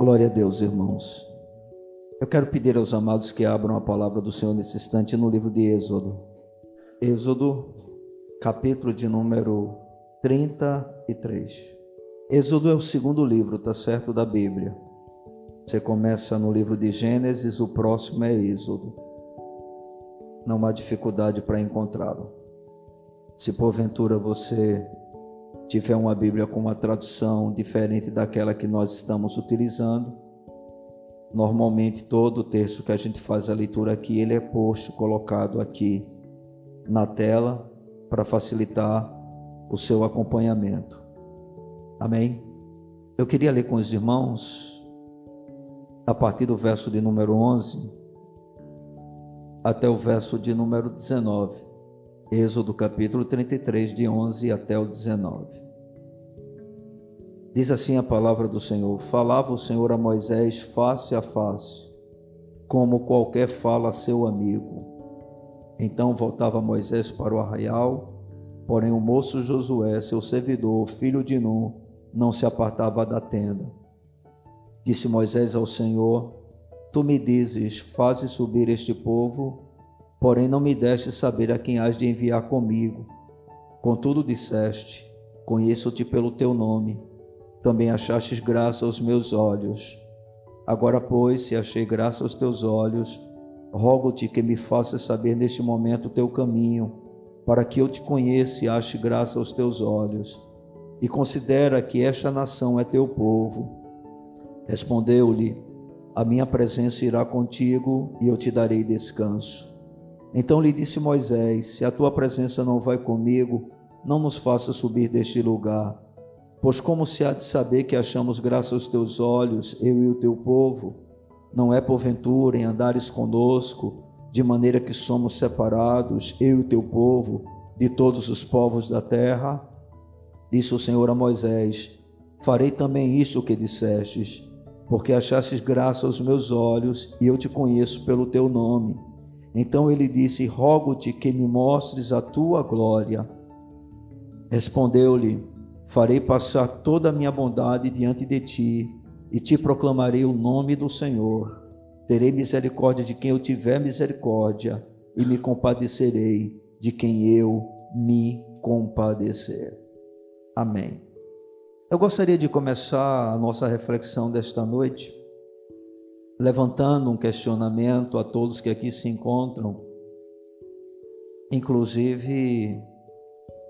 Glória a Deus, irmãos. Eu quero pedir aos amados que abram a palavra do Senhor nesse instante no livro de Êxodo. Êxodo, capítulo de número 33. Êxodo é o segundo livro, tá certo, da Bíblia. Você começa no livro de Gênesis, o próximo é Êxodo. Não há dificuldade para encontrá-lo. Se porventura você tiver uma Bíblia com uma tradução diferente daquela que nós estamos utilizando, normalmente todo o texto que a gente faz a leitura aqui, ele é posto, colocado aqui na tela para facilitar o seu acompanhamento. Amém? Eu queria ler com os irmãos a partir do verso de número 11 até o verso de número 19. Êxodo capítulo 33, de 11 até o 19. Diz assim a palavra do Senhor: Falava o Senhor a Moisés face a face, como qualquer fala a seu amigo. Então voltava Moisés para o arraial, porém o moço Josué, seu servidor, filho de Nun, não se apartava da tenda. Disse Moisés ao Senhor: Tu me dizes, faze subir este povo porém não me deste saber a quem has de enviar comigo. Contudo disseste: Conheço-te pelo teu nome. Também achastes graça aos meus olhos. Agora, pois, se achei graça aos teus olhos, rogo-te que me faças saber neste momento o teu caminho, para que eu te conheça e ache graça aos teus olhos. E considera que esta nação é teu povo. Respondeu-lhe: A minha presença irá contigo e eu te darei descanso. Então lhe disse Moisés: Se a tua presença não vai comigo, não nos faça subir deste lugar. Pois como se há de saber que achamos graça aos teus olhos, eu e o teu povo? Não é porventura em andares conosco, de maneira que somos separados, eu e o teu povo, de todos os povos da terra? Disse o Senhor a Moisés: Farei também isto que dissestes, porque achastes graça aos meus olhos, e eu te conheço pelo teu nome então ele disse: Rogo-te que me mostres a tua glória. Respondeu-lhe: Farei passar toda a minha bondade diante de ti e te proclamarei o nome do Senhor. Terei misericórdia de quem eu tiver misericórdia e me compadecerei de quem eu me compadecer. Amém. Eu gostaria de começar a nossa reflexão desta noite levantando um questionamento a todos que aqui se encontram, inclusive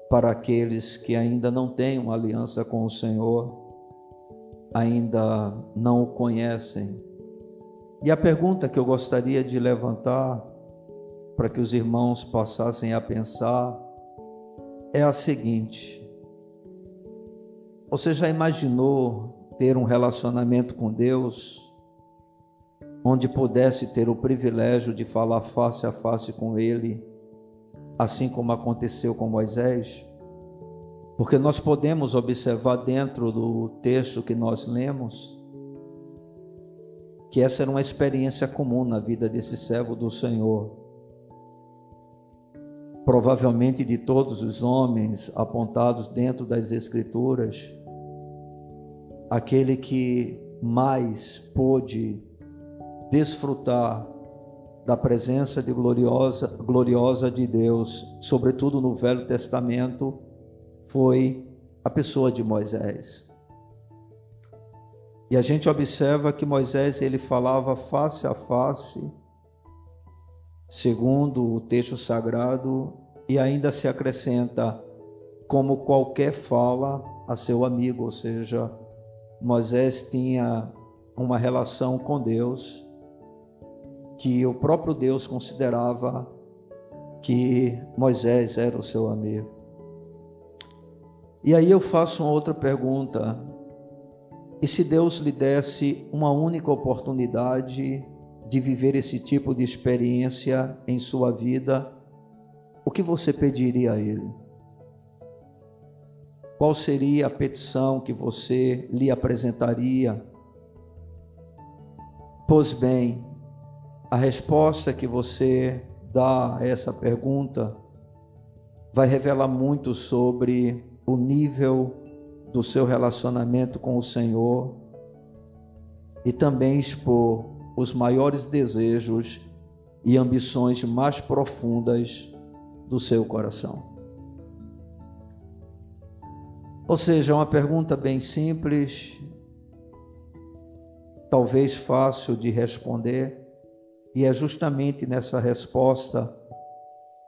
para aqueles que ainda não têm uma aliança com o Senhor, ainda não o conhecem. E a pergunta que eu gostaria de levantar para que os irmãos passassem a pensar é a seguinte: Você já imaginou ter um relacionamento com Deus? Onde pudesse ter o privilégio de falar face a face com Ele, assim como aconteceu com Moisés? Porque nós podemos observar dentro do texto que nós lemos que essa era uma experiência comum na vida desse servo do Senhor. Provavelmente de todos os homens apontados dentro das Escrituras, aquele que mais pôde desfrutar da presença de gloriosa, gloriosa de Deus, sobretudo no Velho Testamento, foi a pessoa de Moisés. E a gente observa que Moisés ele falava face a face, segundo o texto sagrado, e ainda se acrescenta como qualquer fala a seu amigo, ou seja, Moisés tinha uma relação com Deus que o próprio Deus considerava que Moisés era o seu amigo. E aí eu faço uma outra pergunta. E se Deus lhe desse uma única oportunidade de viver esse tipo de experiência em sua vida, o que você pediria a Ele? Qual seria a petição que você lhe apresentaria? Pois bem, a resposta que você dá a essa pergunta vai revelar muito sobre o nível do seu relacionamento com o Senhor e também expor os maiores desejos e ambições mais profundas do seu coração. Ou seja, uma pergunta bem simples, talvez fácil de responder, e é justamente nessa resposta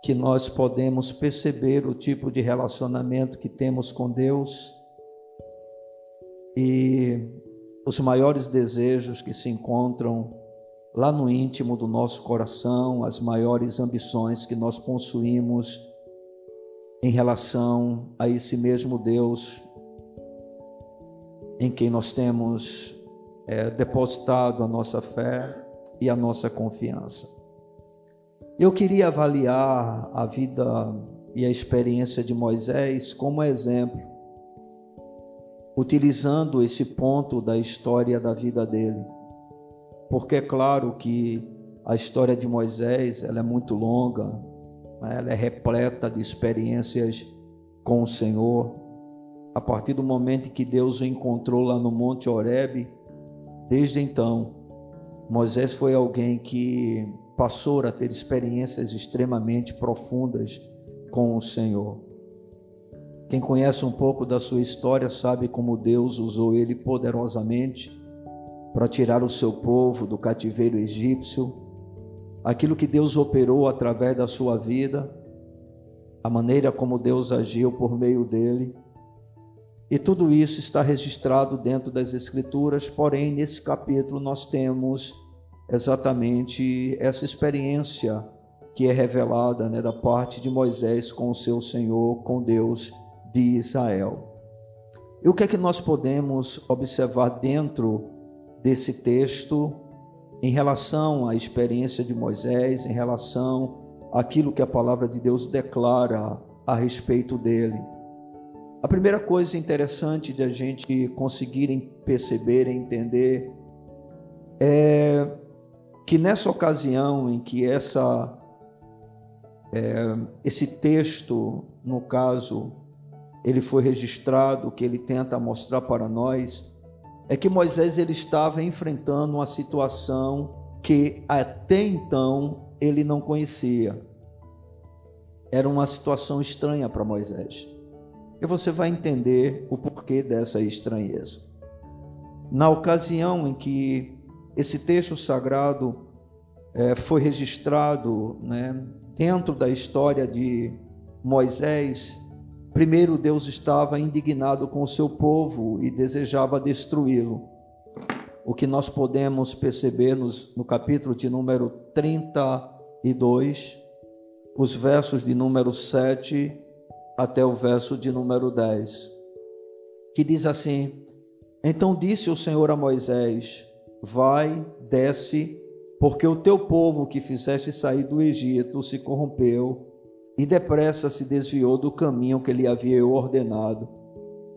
que nós podemos perceber o tipo de relacionamento que temos com Deus e os maiores desejos que se encontram lá no íntimo do nosso coração, as maiores ambições que nós possuímos em relação a esse mesmo Deus em quem nós temos é, depositado a nossa fé e a nossa confiança. Eu queria avaliar a vida e a experiência de Moisés como exemplo, utilizando esse ponto da história da vida dele. Porque é claro que a história de Moisés ela é muito longa, né? ela é repleta de experiências com o Senhor. A partir do momento que Deus o encontrou lá no Monte Horebe, desde então, Moisés foi alguém que passou a ter experiências extremamente profundas com o Senhor. Quem conhece um pouco da sua história sabe como Deus usou ele poderosamente para tirar o seu povo do cativeiro egípcio, aquilo que Deus operou através da sua vida, a maneira como Deus agiu por meio dele. E tudo isso está registrado dentro das Escrituras, porém, nesse capítulo nós temos exatamente essa experiência que é revelada né, da parte de Moisés com o seu Senhor, com Deus de Israel. E o que é que nós podemos observar dentro desse texto em relação à experiência de Moisés, em relação àquilo que a palavra de Deus declara a respeito dele? A primeira coisa interessante de a gente conseguir perceber entender é que nessa ocasião em que essa é, esse texto, no caso, ele foi registrado, que ele tenta mostrar para nós, é que Moisés ele estava enfrentando uma situação que até então ele não conhecia. Era uma situação estranha para Moisés. E você vai entender o porquê dessa estranheza. Na ocasião em que esse texto sagrado é, foi registrado né, dentro da história de Moisés. Primeiro, Deus estava indignado com o seu povo e desejava destruí-lo. O que nós podemos perceber nos, no capítulo de número 32, os versos de número 7 até o verso de número 10, que diz assim: Então disse o Senhor a Moisés: Vai, desce, porque o teu povo que fizeste sair do Egito se corrompeu e depressa se desviou do caminho que lhe havia ordenado.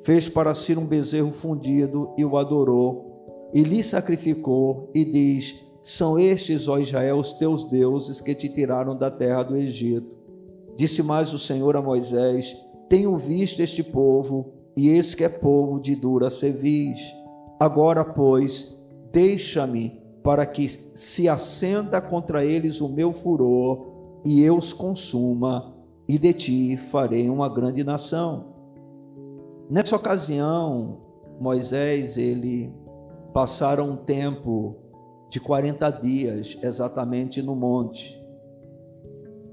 Fez para si um bezerro fundido e o adorou, e lhe sacrificou, e diz: São estes, ó Israel, os teus deuses que te tiraram da terra do Egito. Disse mais o Senhor a Moisés: Tenho visto este povo, e esse que é povo de dura cerviz. Agora, pois, Deixa-me para que se acenda contra eles o meu furor e eu os consuma, e de ti farei uma grande nação. Nessa ocasião, Moisés, ele passaram um tempo de 40 dias exatamente no monte.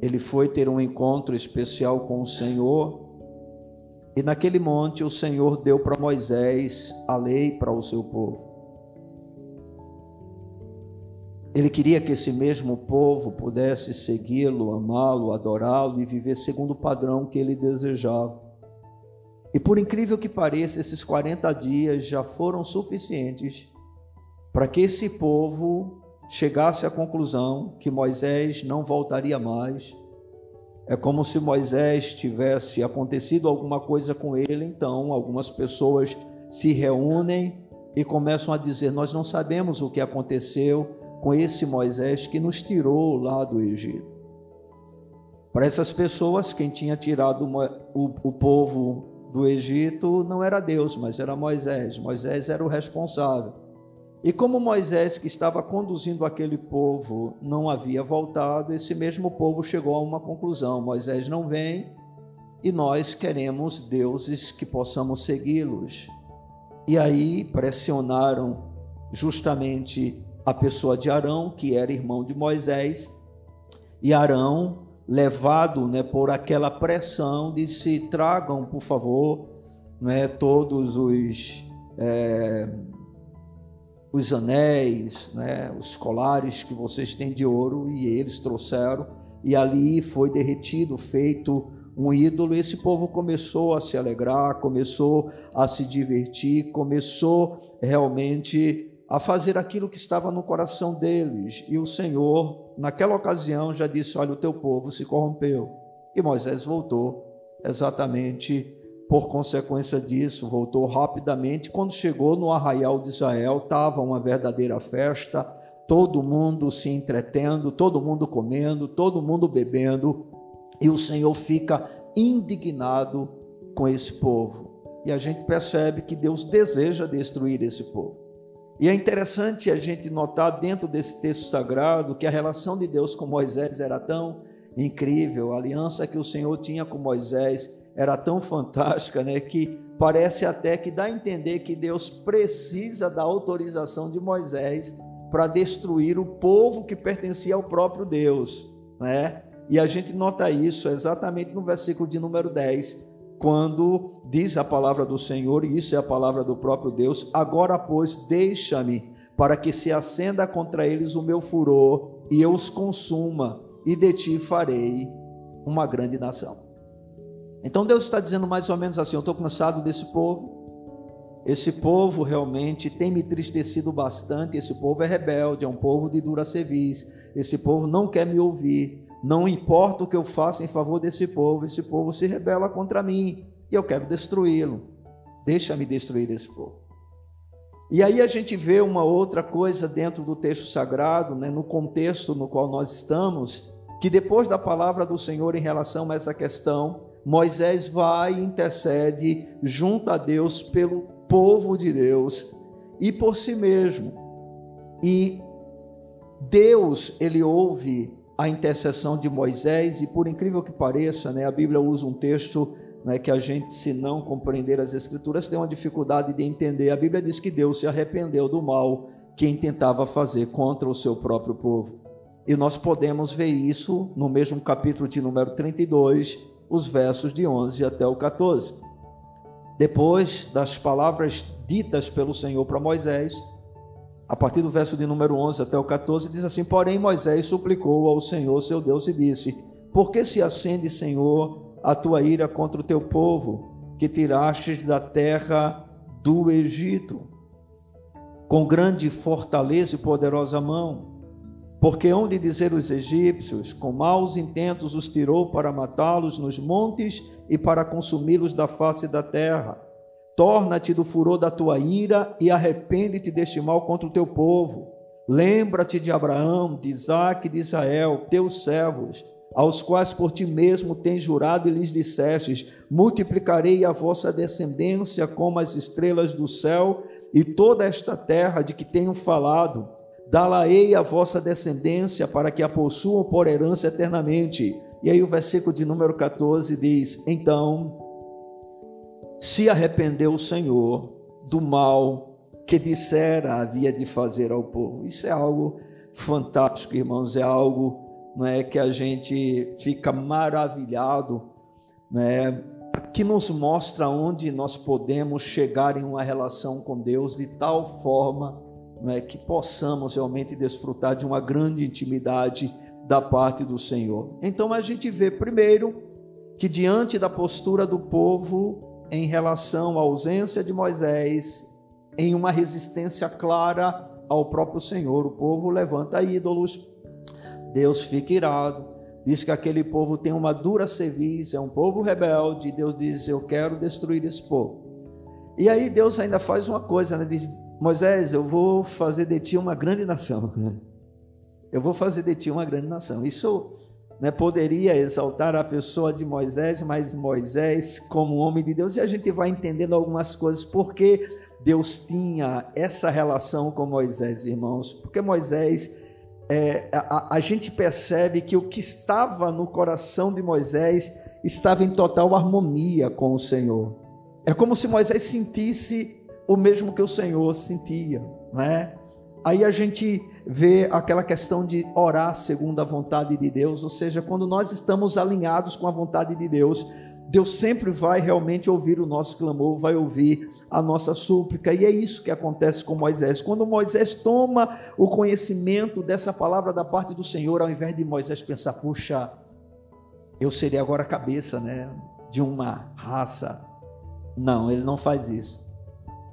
Ele foi ter um encontro especial com o Senhor, e naquele monte o Senhor deu para Moisés a lei para o seu povo. Ele queria que esse mesmo povo pudesse segui-lo, amá-lo, adorá-lo e viver segundo o padrão que ele desejava. E por incrível que pareça, esses 40 dias já foram suficientes para que esse povo chegasse à conclusão que Moisés não voltaria mais. É como se Moisés tivesse acontecido alguma coisa com ele, então algumas pessoas se reúnem e começam a dizer: Nós não sabemos o que aconteceu com esse Moisés que nos tirou lá do Egito. Para essas pessoas, quem tinha tirado o, povo do Egito não era Deus, mas era Moisés. Moisés era o responsável. E como Moisés, que estava conduzindo aquele povo, não havia voltado, esse mesmo povo chegou a uma conclusão: Moisés não vem e nós queremos deuses que possamos segui-los. E aí pressionaram justamente a pessoa de Arão, que era irmão de Moisés, e Arão, levado né, por aquela pressão, disse: tragam, por favor, né, todos os. É, os anéis, né, os colares que vocês têm de ouro, e eles trouxeram, e ali foi derretido, feito um ídolo. Esse povo começou a se alegrar, começou a se divertir, começou realmente a fazer aquilo que estava no coração deles. E o Senhor, naquela ocasião, já disse: Olha, o teu povo se corrompeu. E Moisés voltou exatamente por consequência disso, voltou rapidamente. Quando chegou no arraial de Israel, estava uma verdadeira festa, todo mundo se entretendo, todo mundo comendo, todo mundo bebendo, e o Senhor fica indignado com esse povo. E a gente percebe que Deus deseja destruir esse povo. E é interessante a gente notar dentro desse texto sagrado que a relação de Deus com Moisés era tão incrível, a aliança que o Senhor tinha com Moisés era tão fantástica, né, que parece até que dá a entender que Deus precisa da autorização de Moisés para destruir o povo que pertencia ao próprio Deus, né? E a gente nota isso exatamente no versículo de número 10, quando diz a palavra do Senhor, e isso é a palavra do próprio Deus: Agora, pois, deixa-me para que se acenda contra eles o meu furor e eu os consuma, e de ti farei uma grande nação. Então Deus está dizendo mais ou menos assim: eu estou cansado desse povo. Esse povo realmente tem me entristecido bastante. Esse povo é rebelde, é um povo de dura cerviz. Esse povo não quer me ouvir. Não importa o que eu faça em favor desse povo, esse povo se rebela contra mim e eu quero destruí-lo. Deixa-me destruir esse povo. E aí a gente vê uma outra coisa dentro do texto sagrado, né, no contexto no qual nós estamos, que depois da palavra do Senhor em relação a essa questão, Moisés vai e intercede junto a Deus pelo povo de Deus e por si mesmo. E Deus, ele ouve a intercessão de Moisés e por incrível que pareça, né, a Bíblia usa um texto né, que a gente, se não compreender as Escrituras, tem uma dificuldade de entender. A Bíblia diz que Deus se arrependeu do mal que intentava fazer contra o seu próprio povo. E nós podemos ver isso no mesmo capítulo de número 32, os versos de 11 até o 14. Depois das palavras ditas pelo Senhor para Moisés, a partir do verso de número 11 até o 14, diz assim: Porém, Moisés suplicou ao Senhor seu Deus e disse: Por que se acende, Senhor, a tua ira contra o teu povo, que tiraste da terra do Egito, com grande fortaleza e poderosa mão? Porque onde dizer os egípcios, com maus intentos os tirou para matá-los nos montes e para consumi-los da face da terra. Torna-te do furor da tua ira e arrepende-te deste mal contra o teu povo. Lembra-te de Abraão, de Isaac e de Israel, teus servos, aos quais por ti mesmo tens jurado e lhes dissestes: Multiplicarei a vossa descendência como as estrelas do céu, e toda esta terra de que tenho falado Dá-la-ei a vossa descendência para que a possuam por herança eternamente. E aí o versículo de número 14 diz: Então se arrependeu o Senhor do mal que dissera havia de fazer ao povo. Isso é algo fantástico, irmãos, é algo não é que a gente fica maravilhado, né? Que nos mostra onde nós podemos chegar em uma relação com Deus de tal forma é, que possamos realmente desfrutar de uma grande intimidade da parte do Senhor. Então a gente vê primeiro que diante da postura do povo em relação à ausência de Moisés, em uma resistência clara ao próprio Senhor, o povo levanta ídolos, Deus fica irado, diz que aquele povo tem uma dura cerviz, é um povo rebelde, Deus diz: Eu quero destruir esse povo. E aí Deus ainda faz uma coisa, né? diz: Moisés, eu vou fazer de ti uma grande nação. Eu vou fazer de ti uma grande nação. Isso né, poderia exaltar a pessoa de Moisés, mas Moisés, como homem de Deus, e a gente vai entendendo algumas coisas, porque Deus tinha essa relação com Moisés, irmãos? Porque Moisés, é, a, a gente percebe que o que estava no coração de Moisés estava em total harmonia com o Senhor. É como se Moisés sentisse o mesmo que o Senhor sentia, não é? Aí a gente vê aquela questão de orar segundo a vontade de Deus, ou seja, quando nós estamos alinhados com a vontade de Deus, Deus sempre vai realmente ouvir o nosso clamor, vai ouvir a nossa súplica, e é isso que acontece com Moisés. Quando Moisés toma o conhecimento dessa palavra da parte do Senhor, ao invés de Moisés pensar, puxa, eu seria agora a cabeça, né, de uma raça. Não, ele não faz isso.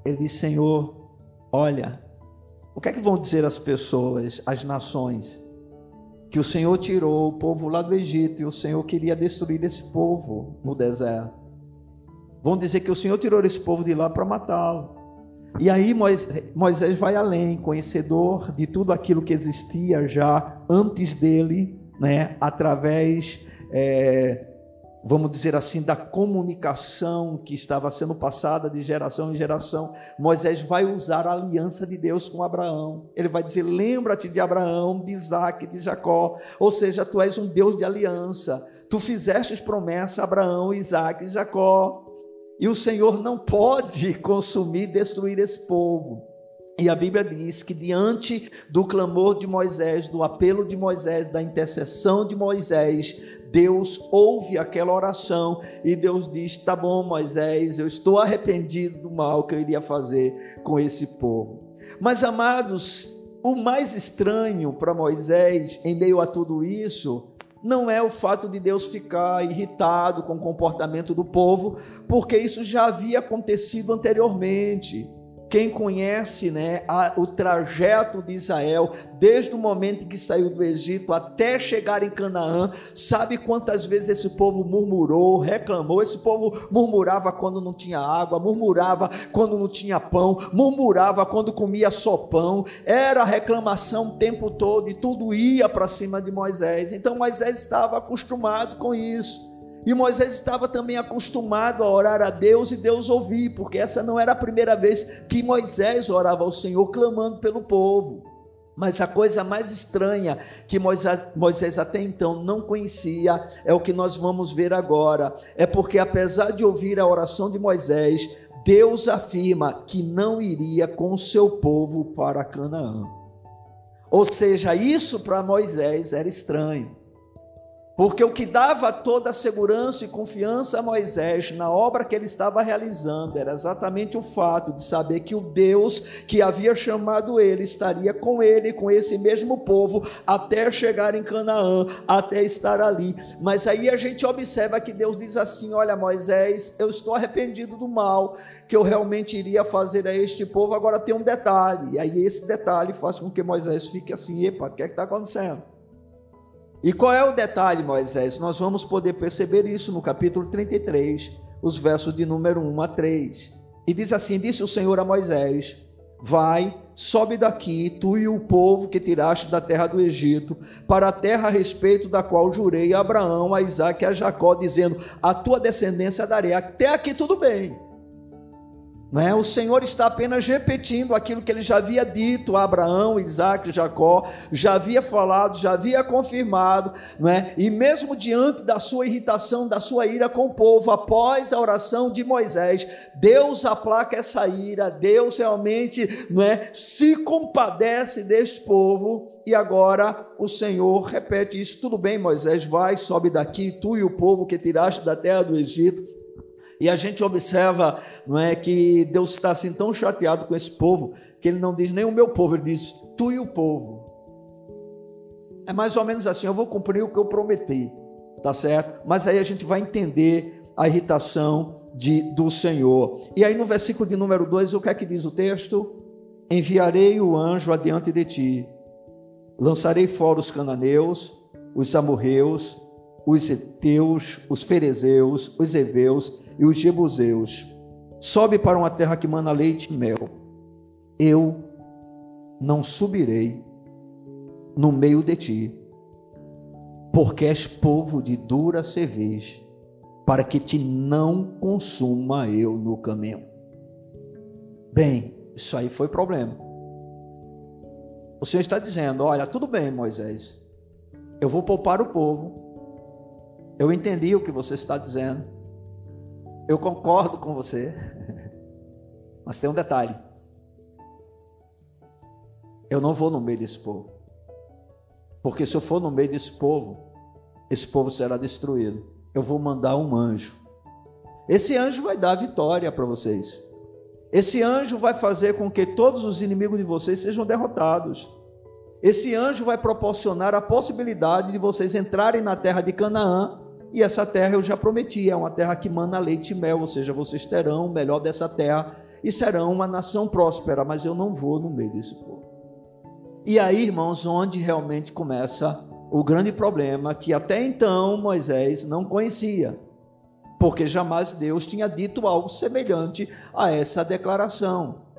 Ele diz: Senhor, olha, o que é que vão dizer as pessoas, as nações? Que o Senhor tirou o povo lá do Egito e o Senhor queria destruir esse povo no deserto. Vão dizer que o Senhor tirou esse povo de lá para matá-lo. E aí Moisés vai além, conhecedor de tudo aquilo que existia já antes dele, né, através é, vamos dizer assim, da comunicação que estava sendo passada de geração em geração, Moisés vai usar a aliança de Deus com Abraão. Ele vai dizer: Lembra-te de Abraão, de Isaac, de Jacó. Ou seja, tu és um Deus de aliança. Tu fizestes promessa a Abraão, Isaac e Jacó. E o Senhor não pode consumir, destruir esse povo. E a Bíblia diz que diante do clamor de Moisés, do apelo de Moisés, da intercessão de Moisés, Deus ouve aquela oração e Deus diz: Tá bom, Moisés, eu estou arrependido do mal que eu iria fazer com esse povo. Mas, amados, o mais estranho para Moisés, em meio a tudo isso, não é o fato de Deus ficar irritado com o comportamento do povo, porque isso já havia acontecido anteriormente. Quem conhece né, a, o trajeto de Israel, desde o momento em que saiu do Egito até chegar em Canaã, sabe quantas vezes esse povo murmurou, reclamou. Esse povo murmurava quando não tinha água, murmurava quando não tinha pão, murmurava quando comia só pão. Era reclamação o tempo todo e tudo ia para cima de Moisés. Então Moisés estava acostumado com isso. E Moisés estava também acostumado a orar a Deus e Deus ouvir, porque essa não era a primeira vez que Moisés orava ao Senhor clamando pelo povo. Mas a coisa mais estranha que Moisés até então não conhecia é o que nós vamos ver agora. É porque, apesar de ouvir a oração de Moisés, Deus afirma que não iria com seu povo para Canaã. Ou seja, isso para Moisés era estranho. Porque o que dava toda a segurança e confiança a Moisés na obra que ele estava realizando era exatamente o fato de saber que o Deus que havia chamado ele estaria com ele, com esse mesmo povo, até chegar em Canaã, até estar ali. Mas aí a gente observa que Deus diz assim: Olha, Moisés, eu estou arrependido do mal que eu realmente iria fazer a este povo. Agora tem um detalhe, e aí esse detalhe faz com que Moisés fique assim: Epa, o que é está acontecendo? E qual é o detalhe, Moisés? Nós vamos poder perceber isso no capítulo 33, os versos de número 1 a 3. E diz assim: Disse o Senhor a Moisés: Vai, sobe daqui, tu e o povo que tiraste da terra do Egito, para a terra a respeito da qual jurei a Abraão, a Isaac e a Jacó, dizendo: A tua descendência darei. Até aqui tudo bem. Não é? O Senhor está apenas repetindo aquilo que ele já havia dito a Abraão, Isaac, Jacó, já havia falado, já havia confirmado, não é? e mesmo diante da sua irritação, da sua ira com o povo, após a oração de Moisés, Deus aplaca essa ira, Deus realmente não é? se compadece deste povo, e agora o Senhor repete isso: tudo bem, Moisés, vai, sobe daqui, tu e o povo que tiraste da terra do Egito e a gente observa, não é, que Deus está assim tão chateado com esse povo que ele não diz nem o meu povo, ele diz tu e o povo. É mais ou menos assim, eu vou cumprir o que eu prometi, tá certo? Mas aí a gente vai entender a irritação de, do Senhor. E aí no versículo de número 2, o que é que diz o texto? Enviarei o anjo adiante de ti, lançarei fora os cananeus, os amorreus, os eteus, os ferezeus, os heveus e os jebuseus. Sobe para uma terra que mana leite e mel. Eu não subirei no meio de ti, porque és povo de dura cerveja, para que te não consuma eu no caminho. Bem, isso aí foi problema. O Senhor está dizendo: Olha, tudo bem, Moisés, eu vou poupar o povo. Eu entendi o que você está dizendo. Eu concordo com você. Mas tem um detalhe. Eu não vou no meio desse povo. Porque se eu for no meio desse povo, esse povo será destruído. Eu vou mandar um anjo. Esse anjo vai dar vitória para vocês. Esse anjo vai fazer com que todos os inimigos de vocês sejam derrotados. Esse anjo vai proporcionar a possibilidade de vocês entrarem na terra de Canaã. E essa terra eu já prometi, é uma terra que mana leite e mel, ou seja, vocês terão o melhor dessa terra e serão uma nação próspera, mas eu não vou no meio desse povo. E aí, irmãos, onde realmente começa o grande problema que até então Moisés não conhecia, porque jamais Deus tinha dito algo semelhante a essa declaração.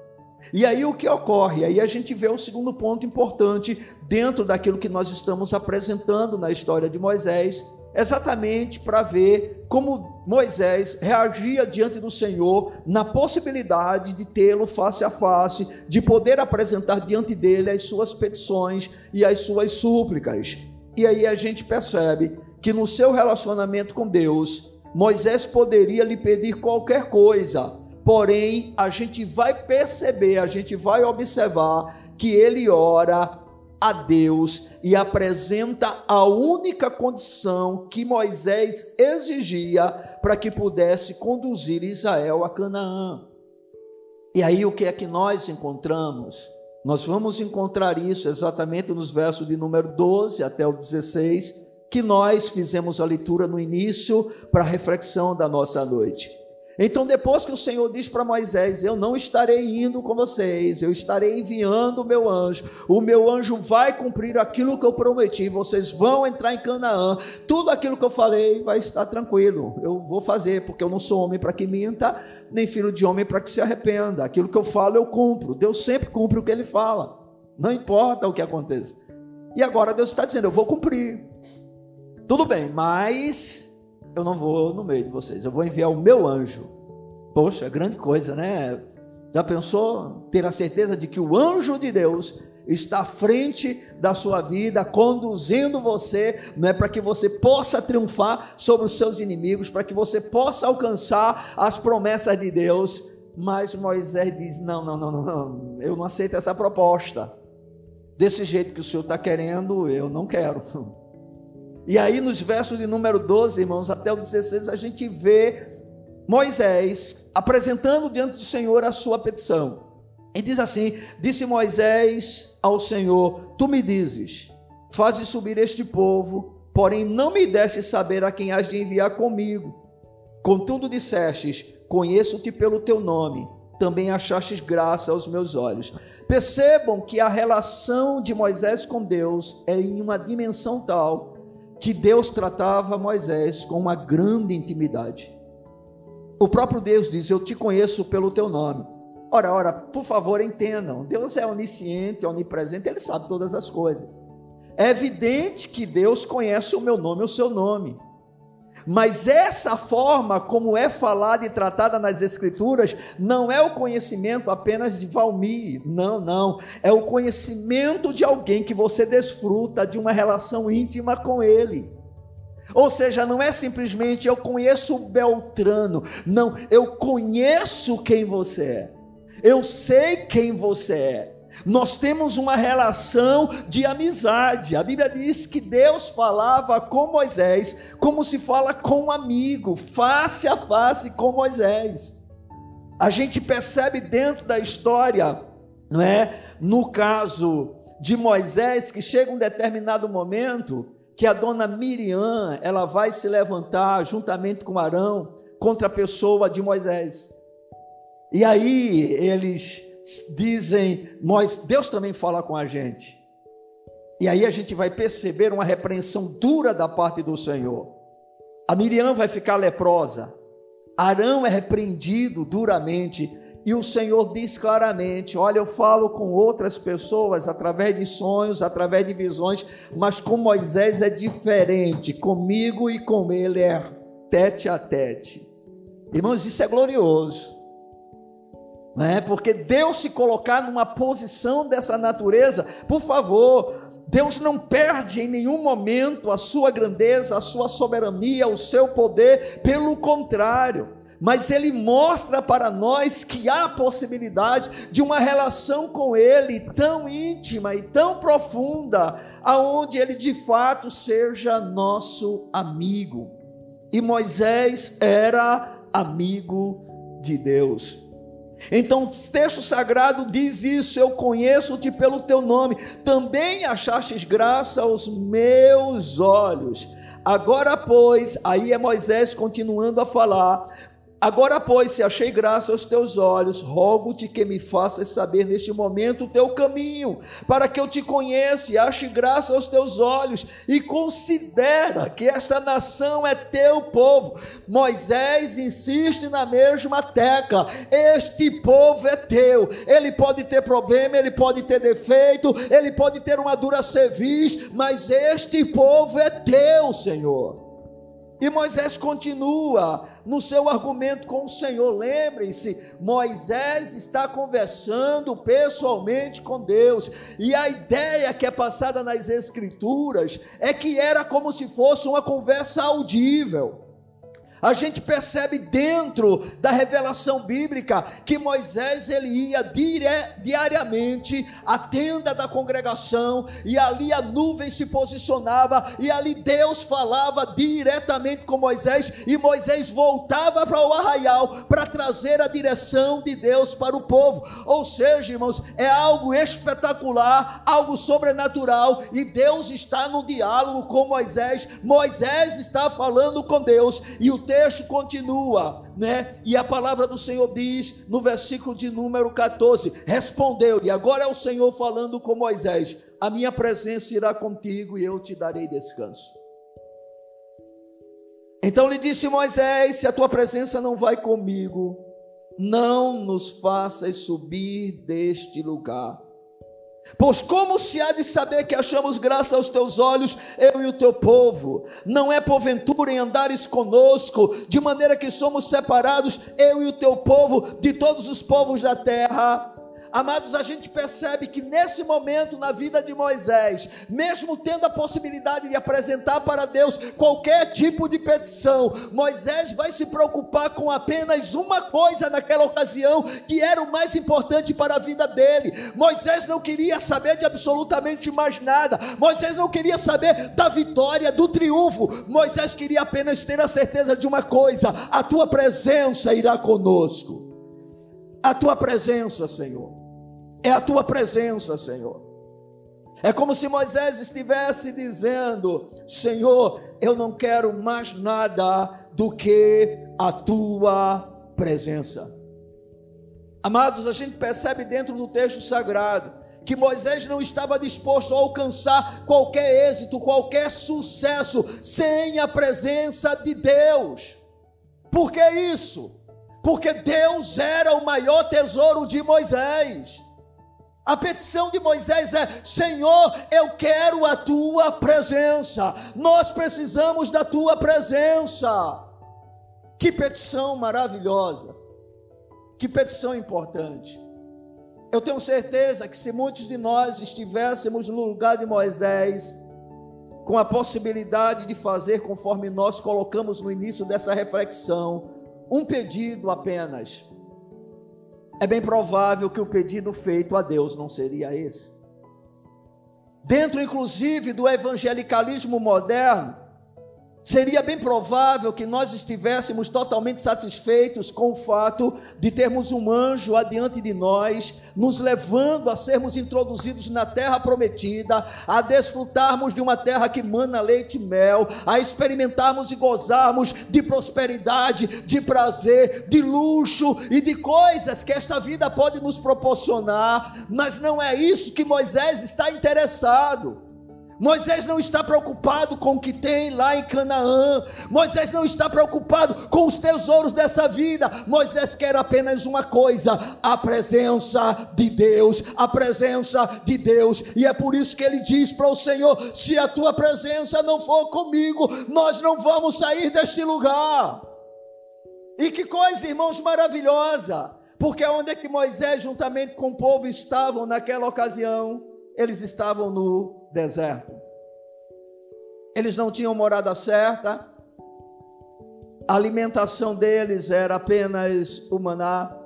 E aí o que ocorre? Aí a gente vê o segundo ponto importante dentro daquilo que nós estamos apresentando na história de Moisés, exatamente para ver como Moisés reagia diante do Senhor na possibilidade de tê-lo face a face, de poder apresentar diante dele as suas petições e as suas súplicas. E aí a gente percebe que no seu relacionamento com Deus, Moisés poderia lhe pedir qualquer coisa, porém a gente vai perceber, a gente vai observar que ele ora a Deus e apresenta a única condição que Moisés exigia para que pudesse conduzir Israel a Canaã. E aí o que é que nós encontramos? Nós vamos encontrar isso exatamente nos versos de número 12 até o 16, que nós fizemos a leitura no início para a reflexão da nossa noite. Então, depois que o Senhor diz para Moisés: Eu não estarei indo com vocês, eu estarei enviando o meu anjo, o meu anjo vai cumprir aquilo que eu prometi, vocês vão entrar em Canaã, tudo aquilo que eu falei vai estar tranquilo, eu vou fazer, porque eu não sou homem para que minta, nem filho de homem para que se arrependa, aquilo que eu falo eu cumpro, Deus sempre cumpre o que ele fala, não importa o que aconteça. E agora Deus está dizendo: Eu vou cumprir, tudo bem, mas eu não vou no meio de vocês, eu vou enviar o meu anjo. Poxa, grande coisa, né? Já pensou ter a certeza de que o anjo de Deus está à frente da sua vida, conduzindo você, não é para que você possa triunfar sobre os seus inimigos, para que você possa alcançar as promessas de Deus. Mas Moisés diz: não, não, não, não, não, eu não aceito essa proposta. Desse jeito que o Senhor está querendo, eu não quero. E aí, nos versos de número 12, irmãos, até o 16, a gente vê Moisés apresentando diante do Senhor a sua petição. E diz assim: Disse Moisés ao Senhor: Tu me dizes, faze subir este povo, porém não me deste saber a quem has de enviar comigo. Contudo dissestes: Conheço-te pelo teu nome, também achastes graça aos meus olhos. Percebam que a relação de Moisés com Deus é em uma dimensão tal que Deus tratava Moisés com uma grande intimidade. O próprio Deus diz: Eu te conheço pelo teu nome. Ora, ora, por favor, entendam: Deus é onisciente, onipresente, Ele sabe todas as coisas. É evidente que Deus conhece o meu nome, o seu nome. Mas essa forma como é falada e tratada nas Escrituras não é o conhecimento apenas de Valmir, não, não. É o conhecimento de alguém que você desfruta de uma relação íntima com ele. Ou seja, não é simplesmente eu conheço o Beltrano, não, eu conheço quem você é, eu sei quem você é. Nós temos uma relação de amizade. A Bíblia diz que Deus falava com Moisés como se fala com um amigo, face a face com Moisés. A gente percebe dentro da história, não é? No caso de Moisés, que chega um determinado momento que a dona Miriam, ela vai se levantar juntamente com Arão contra a pessoa de Moisés. E aí eles dizem, nós, Deus também fala com a gente. E aí a gente vai perceber uma repreensão dura da parte do Senhor. A Miriam vai ficar leprosa. Arão é repreendido duramente. E o Senhor diz claramente: Olha, eu falo com outras pessoas através de sonhos, através de visões, mas com Moisés é diferente. Comigo e com ele é tete a tete. Irmãos, isso é glorioso. Né? Porque Deus se colocar numa posição dessa natureza, por favor, Deus não perde em nenhum momento a sua grandeza, a sua soberania, o seu poder, pelo contrário mas ele mostra para nós que há possibilidade de uma relação com ele tão íntima e tão profunda, aonde ele de fato seja nosso amigo. E Moisés era amigo de Deus. Então, o texto sagrado diz isso: Eu conheço-te pelo teu nome, também achastes graça aos meus olhos. Agora, pois, aí é Moisés continuando a falar: Agora, pois, se achei graça aos teus olhos, rogo-te que me faças saber neste momento o teu caminho, para que eu te conheça e ache graça aos teus olhos, e considera que esta nação é teu povo. Moisés insiste na mesma tecla: este povo é teu. Ele pode ter problema, ele pode ter defeito, ele pode ter uma dura cerviz, mas este povo é teu, Senhor. E Moisés continua no seu argumento com o Senhor. Lembrem-se, Moisés está conversando pessoalmente com Deus, e a ideia que é passada nas Escrituras é que era como se fosse uma conversa audível a gente percebe dentro da revelação bíblica que Moisés ele ia dire, diariamente à tenda da congregação e ali a nuvem se posicionava e ali Deus falava diretamente com Moisés e Moisés voltava para o arraial para trazer a direção de Deus para o povo. Ou seja, irmãos, é algo espetacular, algo sobrenatural e Deus está no diálogo com Moisés. Moisés está falando com Deus e o texto continua, né? E a palavra do Senhor diz no versículo de número 14: Respondeu-lhe, agora é o Senhor falando com Moisés: A minha presença irá contigo e eu te darei descanso. Então lhe disse Moisés: Se a tua presença não vai comigo, não nos faças subir deste lugar Pois como se há de saber que achamos graça aos teus olhos, eu e o teu povo? Não é porventura em andares conosco, de maneira que somos separados, eu e o teu povo, de todos os povos da terra? Amados, a gente percebe que nesse momento na vida de Moisés, mesmo tendo a possibilidade de apresentar para Deus qualquer tipo de petição, Moisés vai se preocupar com apenas uma coisa naquela ocasião, que era o mais importante para a vida dele. Moisés não queria saber de absolutamente mais nada. Moisés não queria saber da vitória, do triunfo. Moisés queria apenas ter a certeza de uma coisa: a tua presença irá conosco. A tua presença, Senhor é a tua presença, Senhor. É como se Moisés estivesse dizendo: Senhor, eu não quero mais nada do que a tua presença. Amados, a gente percebe dentro do texto sagrado que Moisés não estava disposto a alcançar qualquer êxito, qualquer sucesso sem a presença de Deus. Por que isso? Porque Deus era o maior tesouro de Moisés. A petição de Moisés é: Senhor, eu quero a tua presença. Nós precisamos da tua presença. Que petição maravilhosa. Que petição importante. Eu tenho certeza que se muitos de nós estivéssemos no lugar de Moisés, com a possibilidade de fazer conforme nós colocamos no início dessa reflexão, um pedido apenas é bem provável que o pedido feito a Deus não seria esse. Dentro, inclusive, do evangelicalismo moderno, Seria bem provável que nós estivéssemos totalmente satisfeitos com o fato de termos um anjo adiante de nós, nos levando a sermos introduzidos na terra prometida, a desfrutarmos de uma terra que mana leite e mel, a experimentarmos e gozarmos de prosperidade, de prazer, de luxo e de coisas que esta vida pode nos proporcionar, mas não é isso que Moisés está interessado. Moisés não está preocupado com o que tem lá em Canaã. Moisés não está preocupado com os tesouros dessa vida. Moisés quer apenas uma coisa: a presença de Deus, a presença de Deus. E é por isso que ele diz para o Senhor: se a tua presença não for comigo, nós não vamos sair deste lugar. E que coisa, irmãos, maravilhosa Porque onde é que Moisés, juntamente com o povo, estavam naquela ocasião? Eles estavam no deserto. Eles não tinham morada certa, a alimentação deles era apenas o maná,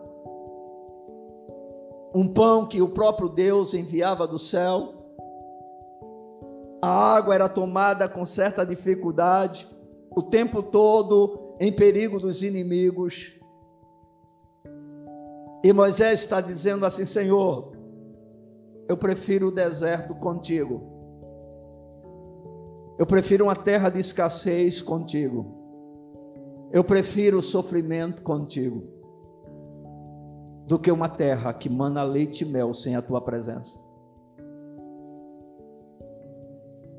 um pão que o próprio Deus enviava do céu. A água era tomada com certa dificuldade, o tempo todo em perigo dos inimigos. E Moisés está dizendo assim: Senhor, eu prefiro o deserto contigo. Eu prefiro uma terra de escassez contigo. Eu prefiro o sofrimento contigo do que uma terra que mana leite e mel sem a tua presença.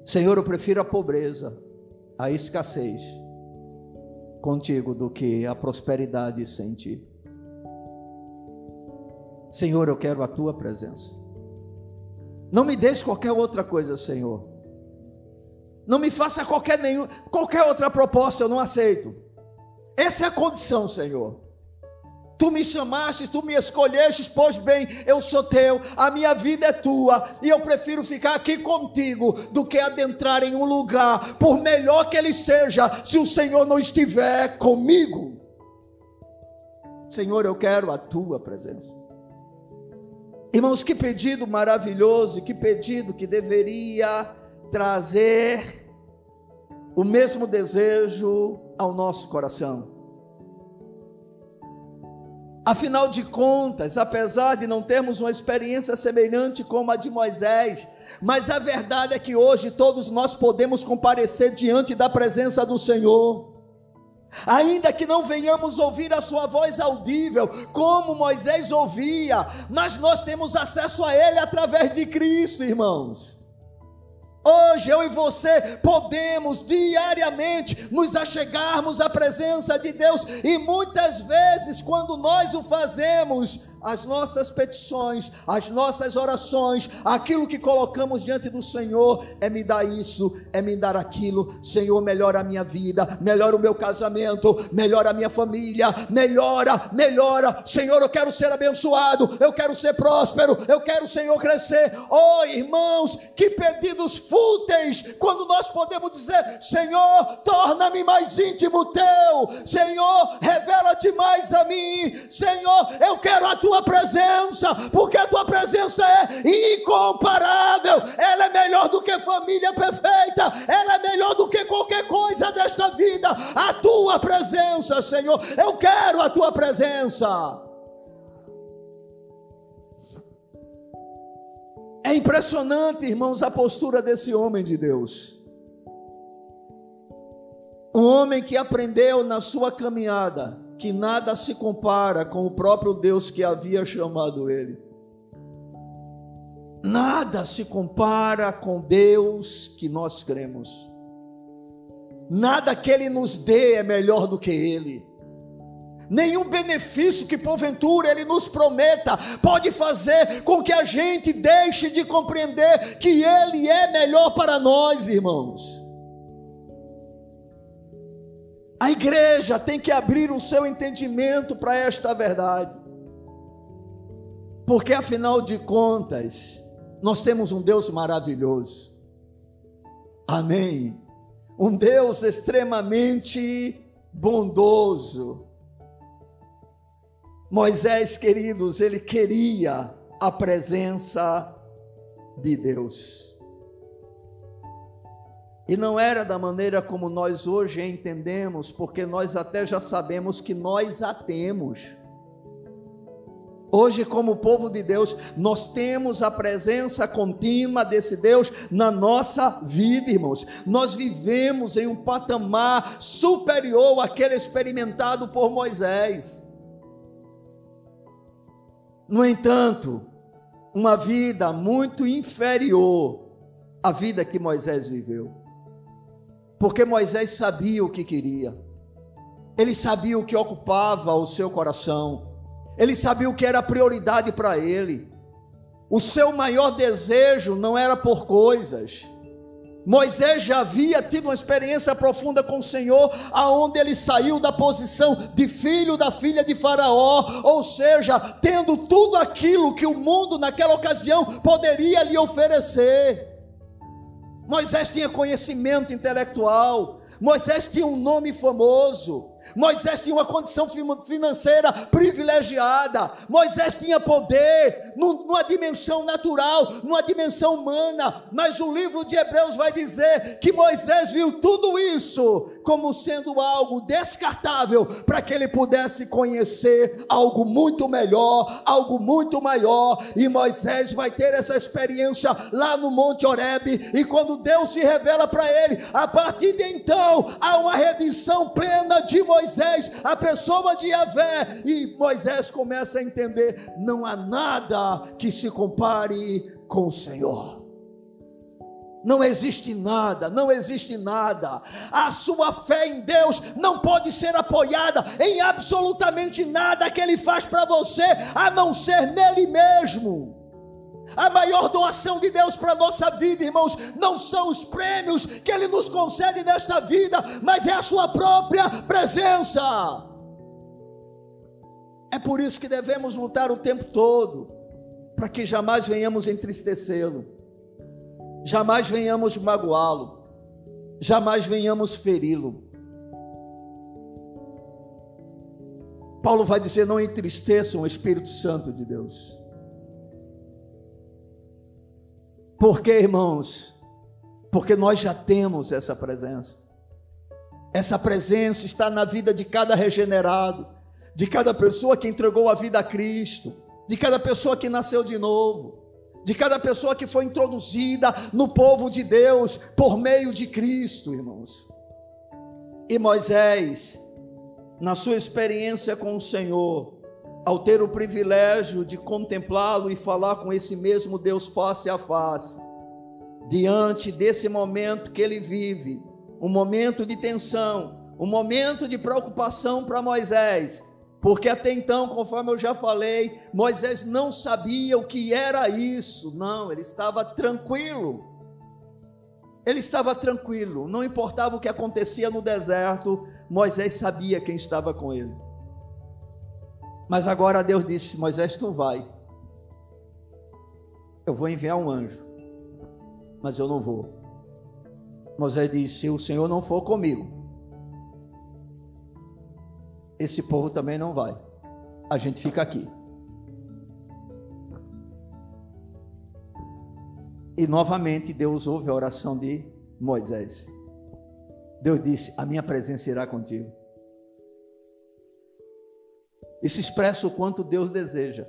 Senhor, eu prefiro a pobreza, a escassez contigo do que a prosperidade sem ti. Senhor, eu quero a tua presença. Não me deixe qualquer outra coisa, Senhor. Não me faça qualquer nenhum, qualquer outra proposta, eu não aceito. Essa é a condição, Senhor. Tu me chamaste, tu me escolheste, pois bem, eu sou teu, a minha vida é tua, e eu prefiro ficar aqui contigo do que adentrar em um lugar, por melhor que ele seja, se o Senhor não estiver comigo. Senhor, eu quero a tua presença. Irmãos, que pedido maravilhoso, que pedido que deveria trazer o mesmo desejo ao nosso coração. Afinal de contas, apesar de não termos uma experiência semelhante como a de Moisés, mas a verdade é que hoje todos nós podemos comparecer diante da presença do Senhor. Ainda que não venhamos ouvir a sua voz audível, como Moisés ouvia, mas nós temos acesso a Ele através de Cristo, irmãos. Hoje eu e você podemos diariamente nos achegarmos à presença de Deus e muitas vezes quando nós o fazemos, as nossas petições, as nossas orações, aquilo que colocamos diante do Senhor, é me dar isso, é me dar aquilo. Senhor, melhora a minha vida, melhora o meu casamento, melhora a minha família, melhora, melhora. Senhor, eu quero ser abençoado, eu quero ser próspero, eu quero, Senhor, crescer. Oh, irmãos, que pedidos fúteis, quando nós podemos dizer: Senhor, torna-me mais íntimo teu, Senhor, revela-te mais a mim, Senhor, eu quero a tua tua presença, porque a tua presença é incomparável, ela é melhor do que família perfeita, ela é melhor do que qualquer coisa desta vida. A tua presença, Senhor, eu quero a tua presença. É impressionante, irmãos, a postura desse homem de Deus. Um homem que aprendeu na sua caminhada que nada se compara com o próprio Deus que havia chamado ele. Nada se compara com Deus que nós cremos. Nada que ele nos dê é melhor do que ele. Nenhum benefício que porventura ele nos prometa pode fazer com que a gente deixe de compreender que ele é melhor para nós, irmãos. A igreja tem que abrir o seu entendimento para esta verdade. Porque afinal de contas, nós temos um Deus maravilhoso. Amém. Um Deus extremamente bondoso. Moisés, queridos, ele queria a presença de Deus. E não era da maneira como nós hoje entendemos, porque nós até já sabemos que nós a temos. Hoje, como povo de Deus, nós temos a presença contínua desse Deus na nossa vida, irmãos. Nós vivemos em um patamar superior àquele experimentado por Moisés. No entanto, uma vida muito inferior à vida que Moisés viveu. Porque Moisés sabia o que queria, ele sabia o que ocupava o seu coração, ele sabia o que era prioridade para ele. O seu maior desejo não era por coisas, Moisés já havia tido uma experiência profunda com o Senhor, aonde ele saiu da posição de filho da filha de Faraó, ou seja, tendo tudo aquilo que o mundo naquela ocasião poderia lhe oferecer. Moisés tinha conhecimento intelectual, Moisés tinha um nome famoso, Moisés tinha uma condição financeira privilegiada. Moisés tinha poder numa dimensão natural, numa dimensão humana. Mas o livro de Hebreus vai dizer que Moisés viu tudo isso como sendo algo descartável para que ele pudesse conhecer algo muito melhor, algo muito maior. E Moisés vai ter essa experiência lá no Monte Horebe. E quando Deus se revela para ele, a partir de então há uma redenção plena de Moisés, a pessoa de Yahvé. E Moisés começa a entender: não há nada que se compare com o Senhor. Não existe nada, não existe nada. A sua fé em Deus não pode ser apoiada em absolutamente nada que Ele faz para você, a não ser nele mesmo. A maior doação de Deus para a nossa vida, irmãos, não são os prêmios que Ele nos concede nesta vida, mas é a Sua própria presença. É por isso que devemos lutar o tempo todo, para que jamais venhamos entristecê-lo jamais venhamos magoá-lo, jamais venhamos feri-lo. Paulo vai dizer: não entristeçam o Espírito Santo de Deus. Por quê, irmãos? Porque nós já temos essa presença. Essa presença está na vida de cada regenerado, de cada pessoa que entregou a vida a Cristo, de cada pessoa que nasceu de novo de cada pessoa que foi introduzida no povo de Deus por meio de Cristo, irmãos. E Moisés, na sua experiência com o Senhor, ao ter o privilégio de contemplá-lo e falar com esse mesmo Deus face a face, diante desse momento que ele vive, um momento de tensão, um momento de preocupação para Moisés, porque até então, conforme eu já falei, Moisés não sabia o que era isso. Não, ele estava tranquilo. Ele estava tranquilo, não importava o que acontecia no deserto, Moisés sabia quem estava com ele. Mas agora Deus disse: Moisés, tu vai. Eu vou enviar um anjo, mas eu não vou. Moisés disse: Se o Senhor não for comigo, esse povo também não vai. A gente fica aqui. E novamente Deus ouve a oração de Moisés. Deus disse: A minha presença irá contigo. Isso expressa o quanto Deus deseja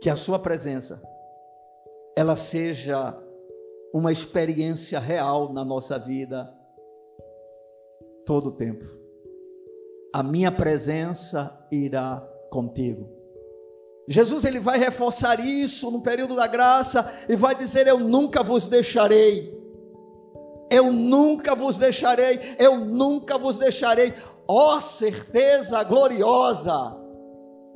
que a sua presença ela seja uma experiência real na nossa vida todo o tempo a minha presença irá contigo. Jesus ele vai reforçar isso no período da graça e vai dizer: Eu nunca vos deixarei. Eu nunca vos deixarei. Eu nunca vos deixarei. Ó oh, certeza gloriosa!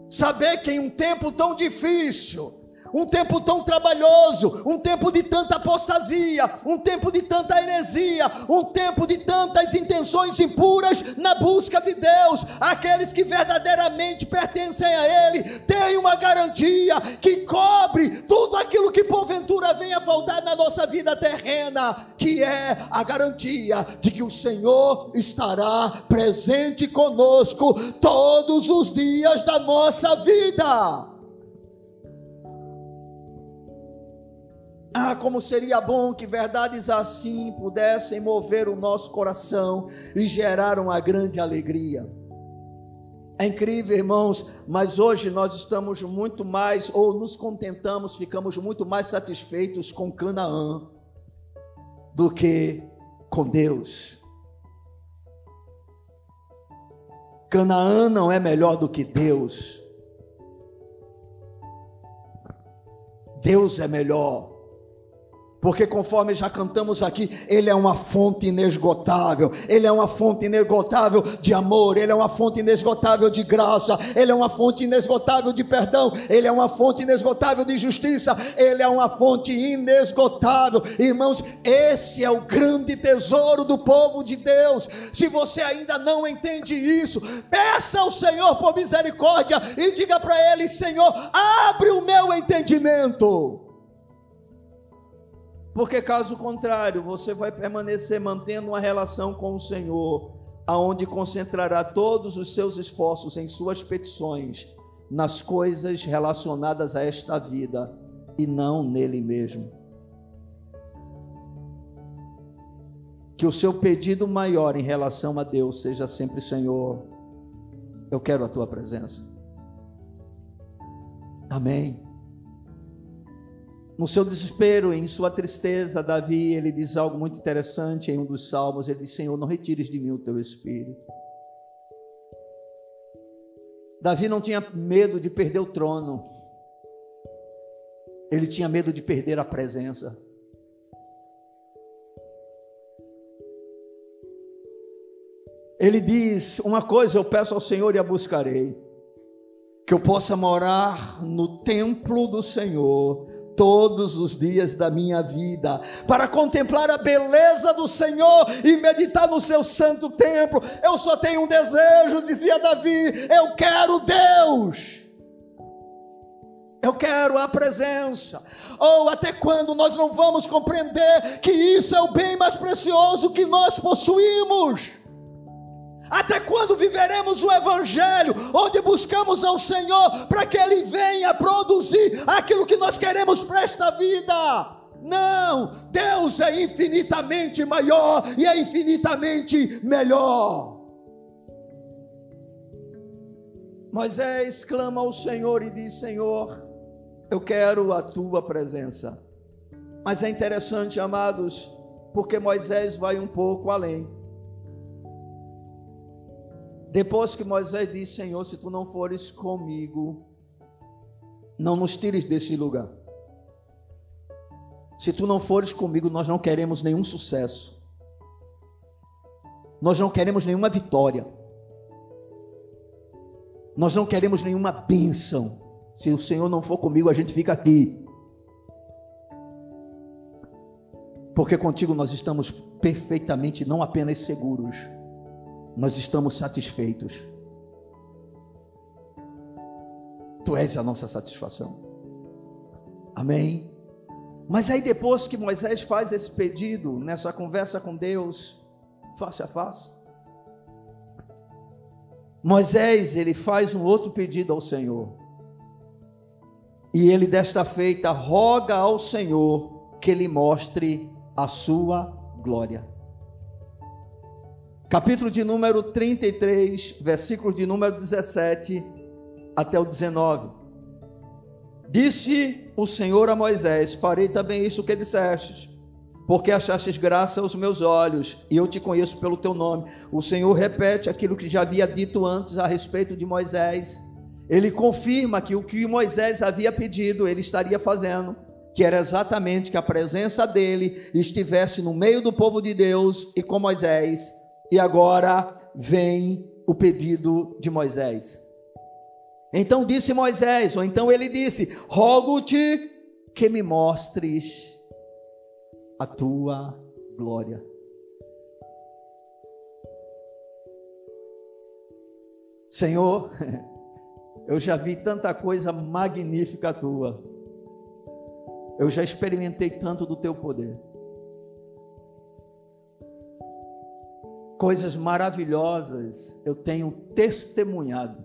Saber que em um tempo tão difícil, um tempo tão trabalhoso, um tempo de tanta apostasia, um tempo de tanta heresia, um tempo de tantas intenções impuras na busca de Deus. Aqueles que verdadeiramente pertencem a Ele têm uma garantia que cobre tudo aquilo que porventura venha faltar na nossa vida terrena, que é a garantia de que o Senhor estará presente conosco todos os dias da nossa vida. Ah, como seria bom que verdades assim pudessem mover o nosso coração e gerar uma grande alegria. É incrível, irmãos, mas hoje nós estamos muito mais, ou nos contentamos, ficamos muito mais satisfeitos com Canaã do que com Deus. Canaã não é melhor do que Deus. Deus é melhor Porque conforme já cantamos aqui, Ele é uma fonte inesgotável, Ele é uma fonte inesgotável de amor, Ele é uma fonte inesgotável de graça, Ele é uma fonte inesgotável de perdão, Ele é uma fonte inesgotável de justiça, Ele é uma fonte inesgotável. Irmãos, esse é o grande tesouro do povo de Deus. Se você ainda não entende isso, peça ao Senhor por misericórdia e diga para Ele: Senhor, abre o meu entendimento. Porque caso contrário, você vai permanecer mantendo uma relação com o Senhor, aonde concentrará todos os seus esforços em suas petições, nas coisas relacionadas a esta vida e não nele mesmo. Que o seu pedido maior em relação a Deus seja sempre, Senhor, eu quero a tua presença. Amém. No seu desespero, em sua tristeza, Davi, ele diz algo muito interessante em um dos salmos, ele diz: "Senhor, não retires de mim o teu espírito". Davi não tinha medo de perder o trono. Ele tinha medo de perder a presença. Ele diz: Uma coisa eu peço ao Senhor e a buscarei, que eu possa morar no templo do Senhor todos os dias da minha vida, para contemplar a beleza do Senhor e meditar no seu santo templo. Eu só tenho um desejo, dizia Davi: eu quero Deus. Eu quero a presença. Ou até quando nós não vamos compreender que isso é o bem mais precioso que nós possuímos? Até quando viveremos o Evangelho, onde buscamos ao Senhor para que Ele venha produzir aquilo que nós queremos para esta vida? Não, Deus é infinitamente maior e é infinitamente melhor. Moisés clama ao Senhor e diz: Senhor, eu quero a tua presença. Mas é interessante, amados, porque Moisés vai um pouco além. Depois que Moisés disse: Senhor, se tu não fores comigo, não nos tires desse lugar. Se tu não fores comigo, nós não queremos nenhum sucesso. Nós não queremos nenhuma vitória. Nós não queremos nenhuma bênção. Se o Senhor não for comigo, a gente fica aqui. Porque contigo nós estamos perfeitamente, não apenas seguros, nós estamos satisfeitos. Tu és a nossa satisfação. Amém. Mas aí depois que Moisés faz esse pedido, nessa conversa com Deus, face a face, Moisés, ele faz um outro pedido ao Senhor. E ele desta feita roga ao Senhor que lhe mostre a sua glória capítulo de número 33, versículo de número 17 até o 19. Disse o Senhor a Moisés: Farei também isso que dissestes, porque achastes graça aos meus olhos, e eu te conheço pelo teu nome. O Senhor repete aquilo que já havia dito antes a respeito de Moisés. Ele confirma que o que Moisés havia pedido, ele estaria fazendo, que era exatamente que a presença dele estivesse no meio do povo de Deus e com Moisés e agora vem o pedido de Moisés. Então disse Moisés, ou então ele disse: Rogo-te que me mostres a tua glória. Senhor, eu já vi tanta coisa magnífica tua. Eu já experimentei tanto do teu poder. Coisas maravilhosas eu tenho testemunhado.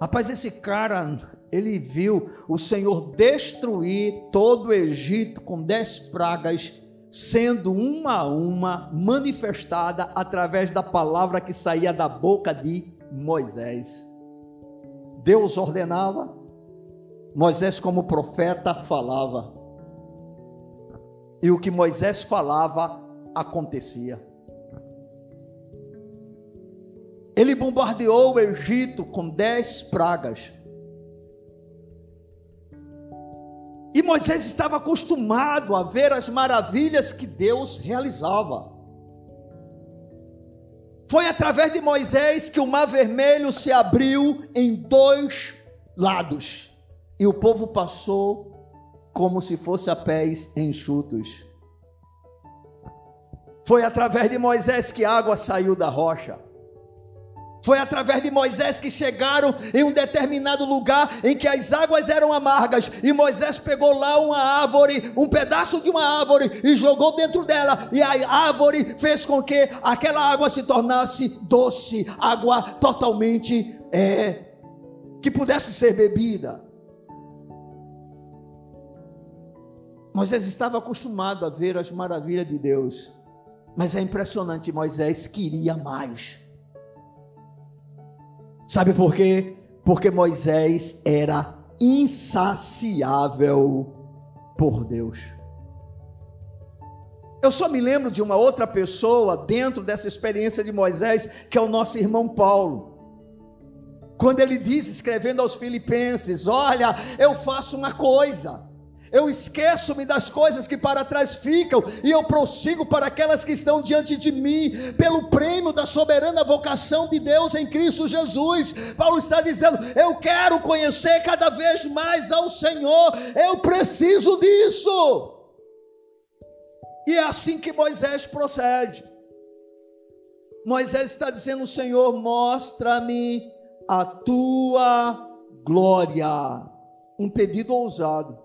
Rapaz, esse cara, ele viu o Senhor destruir todo o Egito com dez pragas, sendo uma a uma manifestada através da palavra que saía da boca de Moisés. Deus ordenava, Moisés, como profeta, falava. E o que Moisés falava acontecia. Ele bombardeou o Egito com dez pragas. E Moisés estava acostumado a ver as maravilhas que Deus realizava. Foi através de Moisés que o Mar Vermelho se abriu em dois lados e o povo passou como se fosse a pés enxutos. Foi através de Moisés que a água saiu da rocha. Foi através de Moisés que chegaram em um determinado lugar em que as águas eram amargas, e Moisés pegou lá uma árvore, um pedaço de uma árvore, e jogou dentro dela, e a árvore fez com que aquela água se tornasse doce, água totalmente é, que pudesse ser bebida. Moisés estava acostumado a ver as maravilhas de Deus, mas é impressionante, Moisés queria mais. Sabe por quê? Porque Moisés era insaciável por Deus. Eu só me lembro de uma outra pessoa dentro dessa experiência de Moisés, que é o nosso irmão Paulo. Quando ele diz, escrevendo aos Filipenses: Olha, eu faço uma coisa eu esqueço-me das coisas que para trás ficam e eu prossigo para aquelas que estão diante de mim, pelo prêmio da soberana vocação de Deus em Cristo Jesus. Paulo está dizendo: Eu quero conhecer cada vez mais ao Senhor, eu preciso disso. E é assim que Moisés procede. Moisés está dizendo: Senhor, mostra-me a tua glória. Um pedido ousado.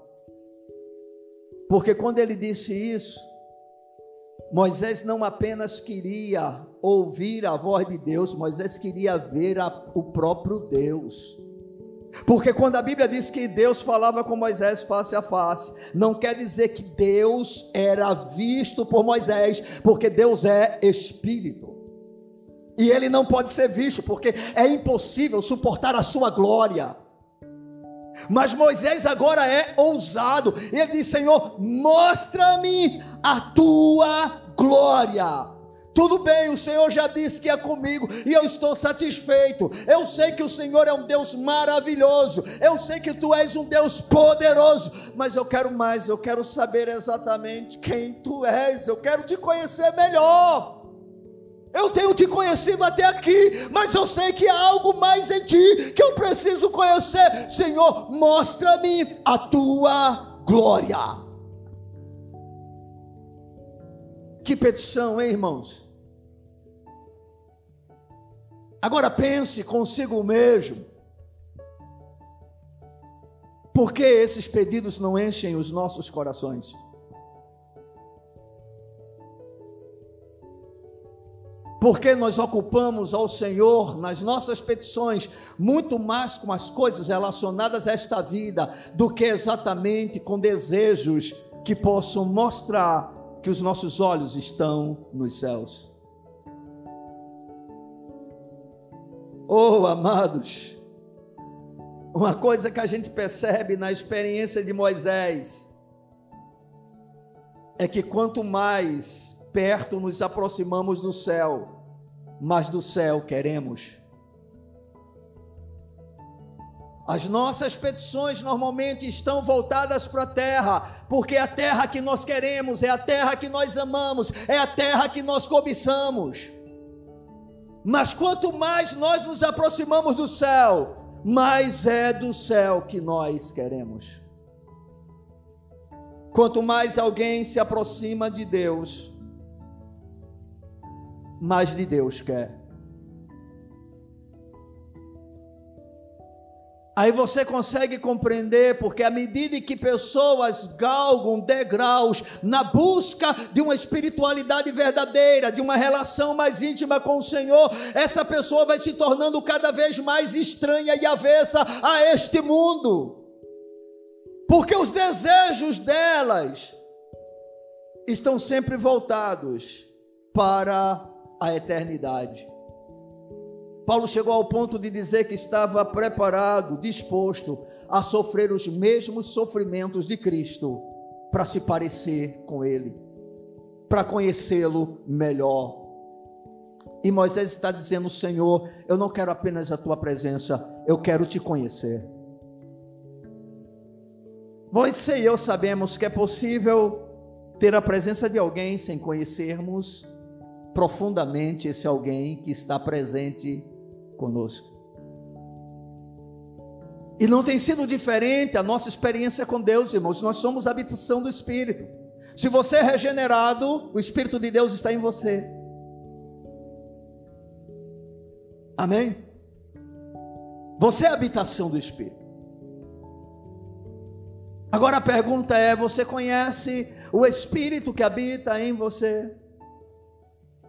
Porque quando ele disse isso, Moisés não apenas queria ouvir a voz de Deus, Moisés queria ver a, o próprio Deus. Porque quando a Bíblia diz que Deus falava com Moisés face a face, não quer dizer que Deus era visto por Moisés, porque Deus é espírito. E ele não pode ser visto, porque é impossível suportar a sua glória. Mas Moisés agora é ousado. Ele diz: Senhor, mostra-me a tua glória. Tudo bem, o Senhor já disse que é comigo e eu estou satisfeito. Eu sei que o Senhor é um Deus maravilhoso. Eu sei que tu és um Deus poderoso. Mas eu quero mais, eu quero saber exatamente quem tu és. Eu quero te conhecer melhor. Eu tenho te conhecido até aqui, mas eu sei que há algo mais em ti que eu preciso conhecer. Senhor, mostra-me a tua glória. Que petição, hein, irmãos? Agora pense consigo mesmo. Por que esses pedidos não enchem os nossos corações? Porque nós ocupamos ao Senhor nas nossas petições muito mais com as coisas relacionadas a esta vida do que exatamente com desejos que possam mostrar que os nossos olhos estão nos céus. Oh, amados, uma coisa que a gente percebe na experiência de Moisés é que quanto mais perto nos aproximamos do céu, mas do céu queremos. As nossas petições normalmente estão voltadas para a terra, porque é a terra que nós queremos, é a terra que nós amamos, é a terra que nós cobiçamos. Mas quanto mais nós nos aproximamos do céu, mais é do céu que nós queremos. Quanto mais alguém se aproxima de Deus, mais de Deus quer. Aí você consegue compreender, porque à medida que pessoas galgam degraus na busca de uma espiritualidade verdadeira, de uma relação mais íntima com o Senhor, essa pessoa vai se tornando cada vez mais estranha e avessa a este mundo, porque os desejos delas estão sempre voltados para a eternidade. Paulo chegou ao ponto de dizer que estava preparado, disposto a sofrer os mesmos sofrimentos de Cristo para se parecer com Ele, para conhecê-lo melhor. E Moisés está dizendo: Senhor, eu não quero apenas a tua presença, eu quero te conhecer. Você e eu sabemos que é possível ter a presença de alguém sem conhecermos profundamente esse alguém que está presente conosco. E não tem sido diferente a nossa experiência com Deus, irmãos. Nós somos a habitação do Espírito. Se você é regenerado, o Espírito de Deus está em você. Amém? Você é a habitação do Espírito. Agora a pergunta é: você conhece o Espírito que habita em você?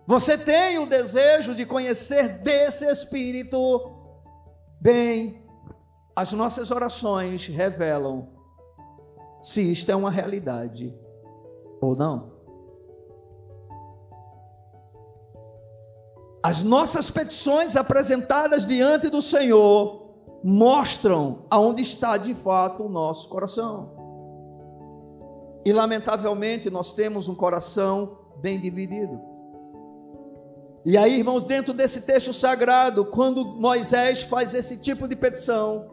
Você tem o desejo de conhecer desse Espírito? Bem, as nossas orações revelam se isto é uma realidade ou não. As nossas petições apresentadas diante do Senhor mostram aonde está de fato o nosso coração. E lamentavelmente nós temos um coração bem dividido. E aí, irmãos, dentro desse texto sagrado, quando Moisés faz esse tipo de petição,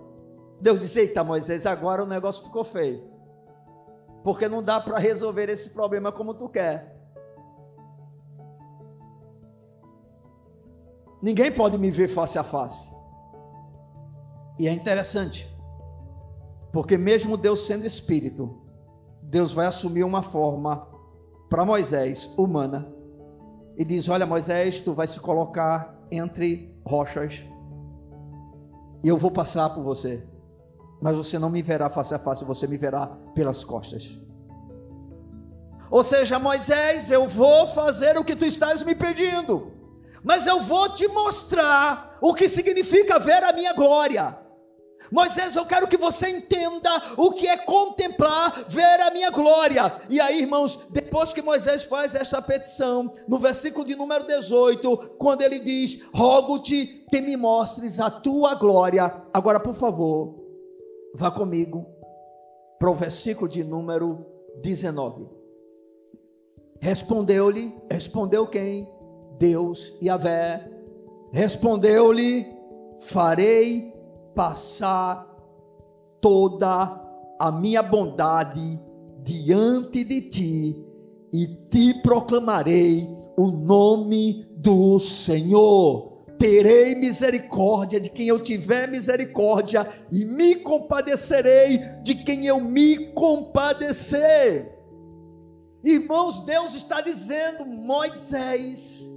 Deus diz: Eita, Moisés, agora o negócio ficou feio. Porque não dá para resolver esse problema como tu quer. Ninguém pode me ver face a face. E é interessante, porque mesmo Deus sendo espírito, Deus vai assumir uma forma para Moisés humana e diz: Olha, Moisés, tu vai se colocar entre rochas e eu vou passar por você mas você não me verá face a face, você me verá pelas costas. Ou seja, Moisés, eu vou fazer o que tu estás me pedindo, mas eu vou te mostrar o que significa ver a minha glória. Moisés, eu quero que você entenda o que é contemplar, ver a minha glória. E aí, irmãos, depois que Moisés faz esta petição, no versículo de número 18, quando ele diz: Rogo-te que me mostres a tua glória. Agora, por favor, Vá comigo para o versículo de número 19. Respondeu-lhe, respondeu quem? Deus e Avé. Respondeu-lhe: Farei passar toda a minha bondade diante de ti e te proclamarei o nome do Senhor terei misericórdia de quem eu tiver misericórdia, e me compadecerei de quem eu me compadecer. Irmãos, Deus está dizendo, Moisés,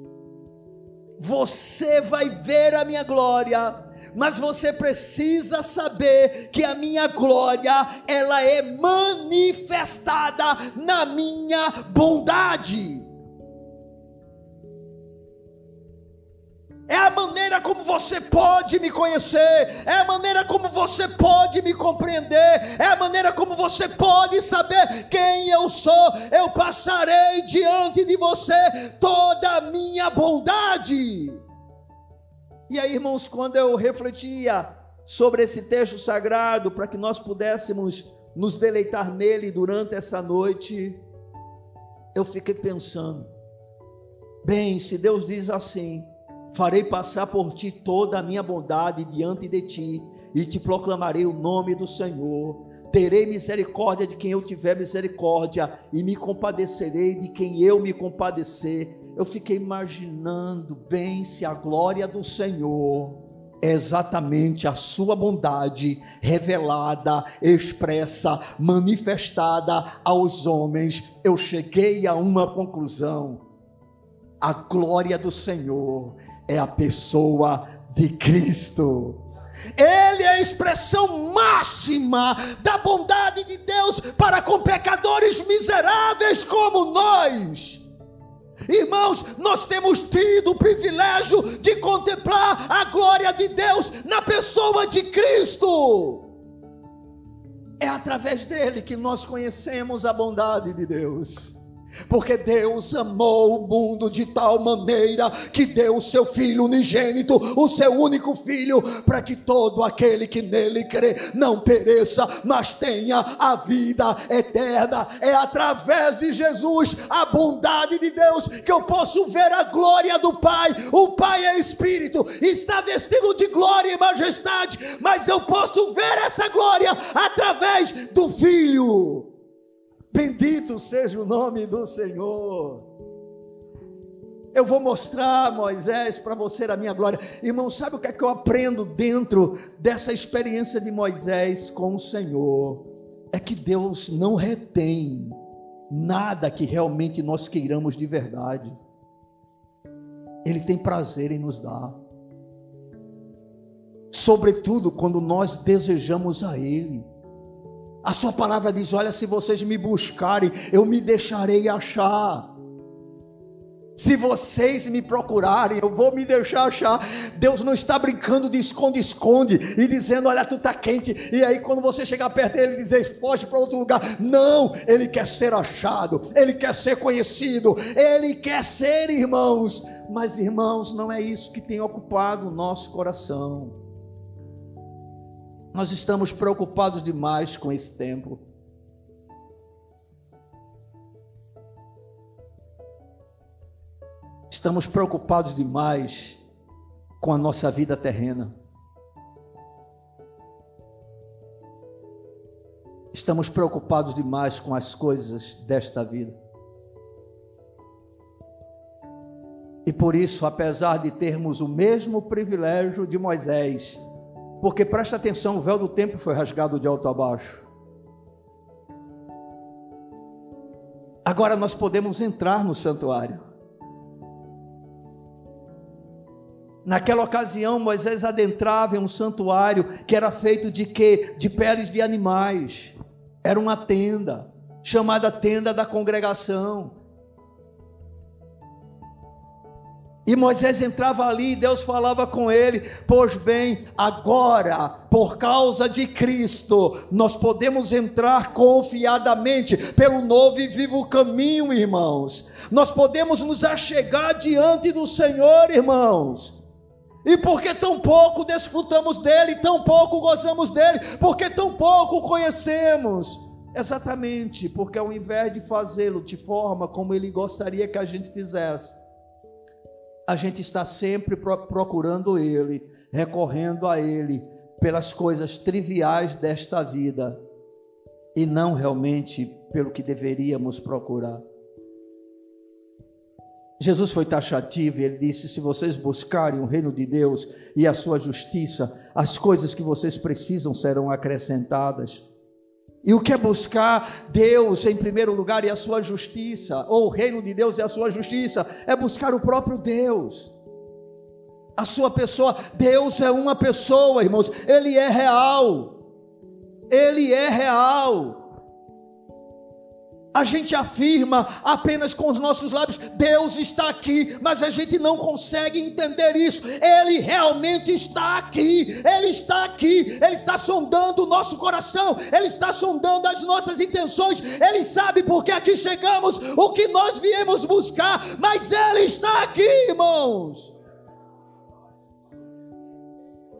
você vai ver a minha glória, mas você precisa saber que a minha glória, ela é manifestada na minha bondade. é a maneira como você pode me conhecer, é a maneira como você pode me compreender, é a maneira como você pode saber quem eu sou. Eu passarei diante de você toda a minha bondade. E aí, irmãos, quando eu refletia sobre esse texto sagrado, para que nós pudéssemos nos deleitar nele durante essa noite, eu fiquei pensando: bem, se Deus diz assim, Farei passar por ti toda a minha bondade diante de ti, e te proclamarei o nome do Senhor. Terei misericórdia de quem eu tiver misericórdia, e me compadecerei de quem eu me compadecer. Eu fiquei imaginando bem se a glória do Senhor é exatamente a sua bondade revelada, expressa, manifestada aos homens. Eu cheguei a uma conclusão: a glória do Senhor é a pessoa de Cristo. Ele é a expressão máxima da bondade de Deus para com pecadores miseráveis como nós. Irmãos, nós temos tido o privilégio de contemplar a glória de Deus na pessoa de Cristo. É através dele que nós conhecemos a bondade de Deus. Porque Deus amou o mundo de tal maneira que deu o seu Filho unigênito, o seu único Filho, para que todo aquele que nele crê não pereça, mas tenha a vida eterna. É através de Jesus, a bondade de Deus, que eu posso ver a glória do Pai. O Pai é Espírito, está vestido de glória e majestade, mas eu posso ver essa glória através do Filho. Bendito seja o nome do Senhor. Eu vou mostrar, Moisés, para você a minha glória. Irmão, sabe o que é que eu aprendo dentro dessa experiência de Moisés com o Senhor? É que Deus não retém nada que realmente nós queiramos de verdade. Ele tem prazer em nos dar. Sobretudo quando nós desejamos a Ele. A sua palavra diz: Olha, se vocês me buscarem, eu me deixarei achar. Se vocês me procurarem, eu vou me deixar achar. Deus não está brincando de esconde-esconde e dizendo: Olha, tu está quente. E aí, quando você chegar perto dele, dizer: Foge para outro lugar. Não, ele quer ser achado, ele quer ser conhecido, ele quer ser irmãos. Mas, irmãos, não é isso que tem ocupado o nosso coração. Nós estamos preocupados demais com esse tempo. Estamos preocupados demais com a nossa vida terrena. Estamos preocupados demais com as coisas desta vida. E por isso, apesar de termos o mesmo privilégio de Moisés, porque presta atenção, o véu do templo foi rasgado de alto a baixo. Agora nós podemos entrar no santuário. Naquela ocasião, Moisés adentrava em um santuário que era feito de quê? De peles de animais. Era uma tenda, chamada tenda da congregação. E Moisés entrava ali e Deus falava com ele: Pois bem, agora, por causa de Cristo, nós podemos entrar confiadamente pelo novo e vivo caminho, irmãos. Nós podemos nos achegar diante do Senhor, irmãos. E porque tão pouco desfrutamos dele, tão pouco gozamos dele, porque tão pouco conhecemos. Exatamente, porque ao invés de fazê-lo de forma como ele gostaria que a gente fizesse, a gente está sempre procurando Ele, recorrendo a Ele pelas coisas triviais desta vida e não realmente pelo que deveríamos procurar. Jesus foi taxativo e ele disse: Se vocês buscarem o reino de Deus e a sua justiça, as coisas que vocês precisam serão acrescentadas. E o que é buscar Deus em primeiro lugar e a sua justiça, ou o reino de Deus e a sua justiça, é buscar o próprio Deus. A sua pessoa, Deus é uma pessoa, irmãos, ele é real. Ele é real a gente afirma apenas com os nossos lábios: Deus está aqui, mas a gente não consegue entender isso. Ele realmente está aqui, Ele está aqui, Ele está sondando o nosso coração, Ele está sondando as nossas intenções, Ele sabe por que aqui chegamos, o que nós viemos buscar, mas Ele está aqui, irmãos.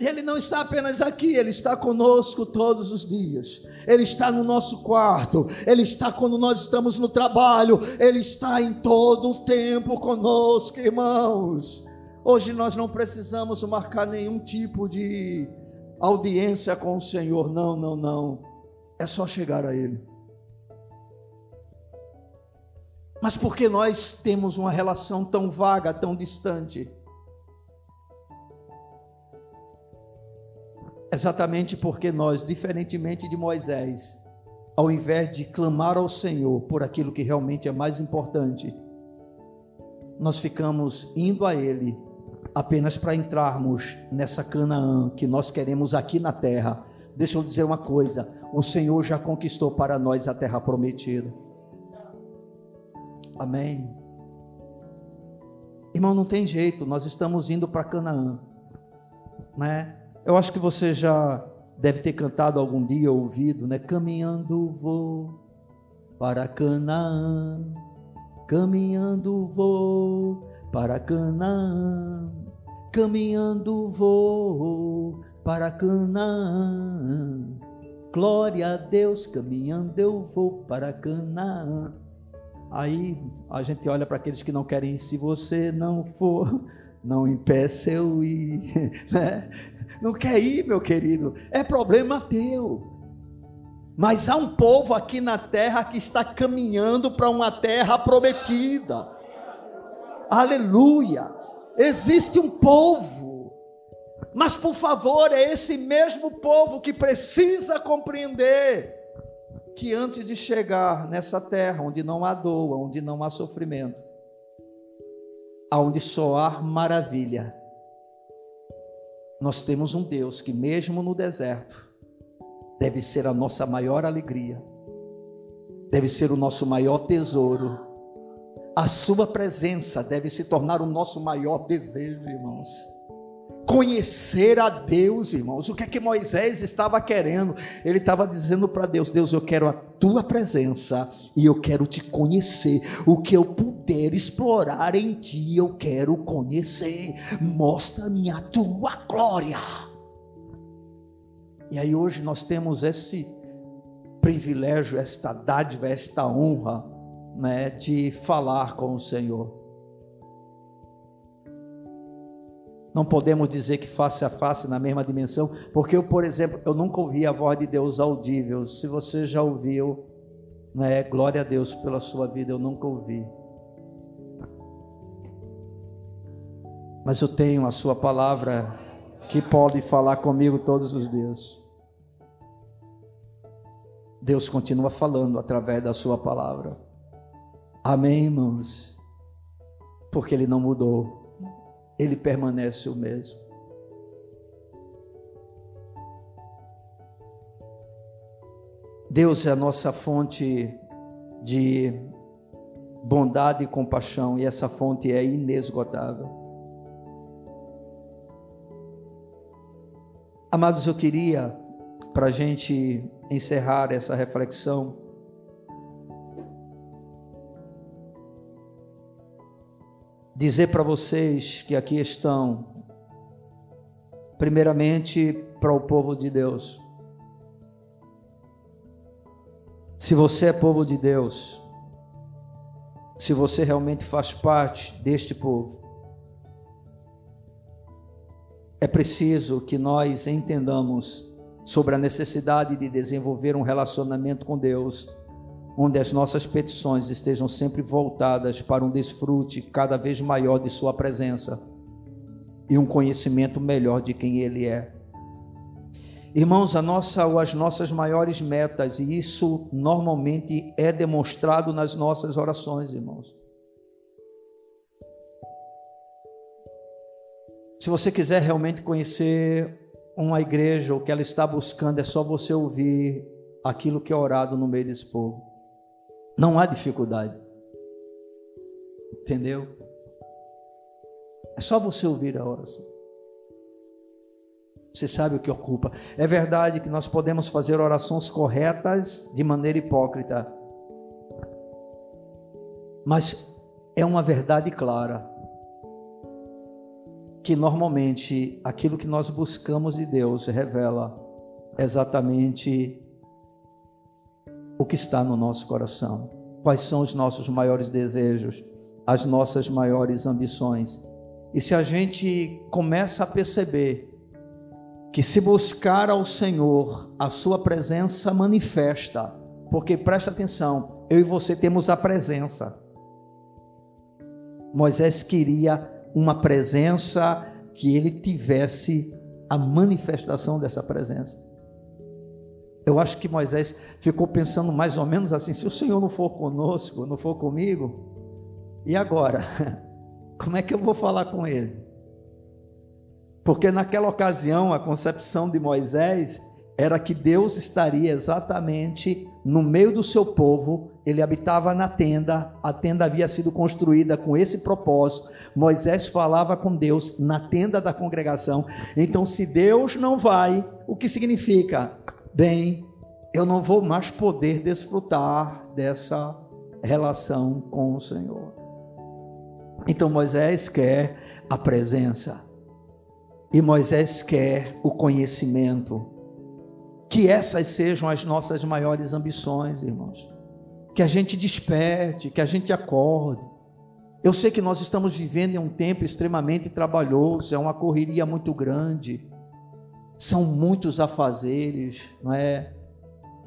Ele não está apenas aqui, Ele está conosco todos os dias. Ele está no nosso quarto, Ele está quando nós estamos no trabalho, Ele está em todo o tempo conosco, irmãos. Hoje nós não precisamos marcar nenhum tipo de audiência com o Senhor, não, não, não. É só chegar a Ele. Mas por que nós temos uma relação tão vaga, tão distante? Exatamente porque nós, diferentemente de Moisés, ao invés de clamar ao Senhor por aquilo que realmente é mais importante, nós ficamos indo a Ele apenas para entrarmos nessa Canaã que nós queremos aqui na terra. Deixa eu dizer uma coisa: o Senhor já conquistou para nós a terra prometida. Amém. Irmão, não tem jeito, nós estamos indo para Canaã, né? Eu acho que você já deve ter cantado algum dia, ouvido, né? Caminhando vou para Canaã. caminhando vou para Canaã, caminhando vou para Canaã. Glória a Deus, caminhando eu vou para Canaã. Aí a gente olha para aqueles que não querem ir, se você não for, não impeça eu ir. Né? Não quer ir, meu querido, é problema teu. Mas há um povo aqui na terra que está caminhando para uma terra prometida. Aleluia! Existe um povo. Mas por favor, é esse mesmo povo que precisa compreender que antes de chegar nessa terra onde não há dor, onde não há sofrimento, aonde só há maravilha, nós temos um Deus que mesmo no deserto deve ser a nossa maior alegria, deve ser o nosso maior tesouro. A Sua presença deve se tornar o nosso maior desejo, irmãos. Conhecer a Deus, irmãos. O que é que Moisés estava querendo? Ele estava dizendo para Deus: Deus, eu quero a tua presença e eu quero te conhecer. O que eu puder explorar em ti, eu quero conhecer. Mostra-me a tua glória. E aí hoje nós temos esse privilégio, esta dádiva, esta honra, né, de falar com o Senhor. Não podemos dizer que face a face na mesma dimensão, porque eu, por exemplo, eu nunca ouvi a voz de Deus audível. Se você já ouviu, né, glória a Deus pela sua vida, eu nunca ouvi. Mas eu tenho a sua palavra que pode falar comigo todos os dias. Deus continua falando através da Sua palavra. Amém, irmãos? Porque Ele não mudou, Ele permanece o mesmo. Deus é a nossa fonte de bondade e compaixão, e essa fonte é inesgotável. Amados, eu queria, para a gente encerrar essa reflexão, dizer para vocês que aqui estão, primeiramente para o povo de Deus. Se você é povo de Deus, se você realmente faz parte deste povo, é preciso que nós entendamos sobre a necessidade de desenvolver um relacionamento com Deus, onde as nossas petições estejam sempre voltadas para um desfrute cada vez maior de Sua presença e um conhecimento melhor de quem Ele é. Irmãos, a nossa ou as nossas maiores metas, e isso normalmente é demonstrado nas nossas orações, irmãos. Se você quiser realmente conhecer uma igreja, o que ela está buscando é só você ouvir aquilo que é orado no meio desse povo. Não há dificuldade. Entendeu? É só você ouvir a oração. Você sabe o que ocupa. É verdade que nós podemos fazer orações corretas de maneira hipócrita. Mas é uma verdade clara que normalmente aquilo que nós buscamos de Deus revela exatamente o que está no nosso coração. Quais são os nossos maiores desejos, as nossas maiores ambições. E se a gente começa a perceber que se buscar ao Senhor, a sua presença manifesta, porque presta atenção, eu e você temos a presença. Moisés queria uma presença que ele tivesse a manifestação dessa presença. Eu acho que Moisés ficou pensando mais ou menos assim: se o Senhor não for conosco, não for comigo, e agora? Como é que eu vou falar com ele? Porque naquela ocasião a concepção de Moisés era que Deus estaria exatamente no meio do seu povo, ele habitava na tenda, a tenda havia sido construída com esse propósito. Moisés falava com Deus na tenda da congregação. Então, se Deus não vai, o que significa? Bem, eu não vou mais poder desfrutar dessa relação com o Senhor. Então Moisés quer a presença. E Moisés quer o conhecimento. Que essas sejam as nossas maiores ambições, irmãos. Que a gente desperte, que a gente acorde. Eu sei que nós estamos vivendo em um tempo extremamente trabalhoso, é uma correria muito grande, são muitos afazeres, não é?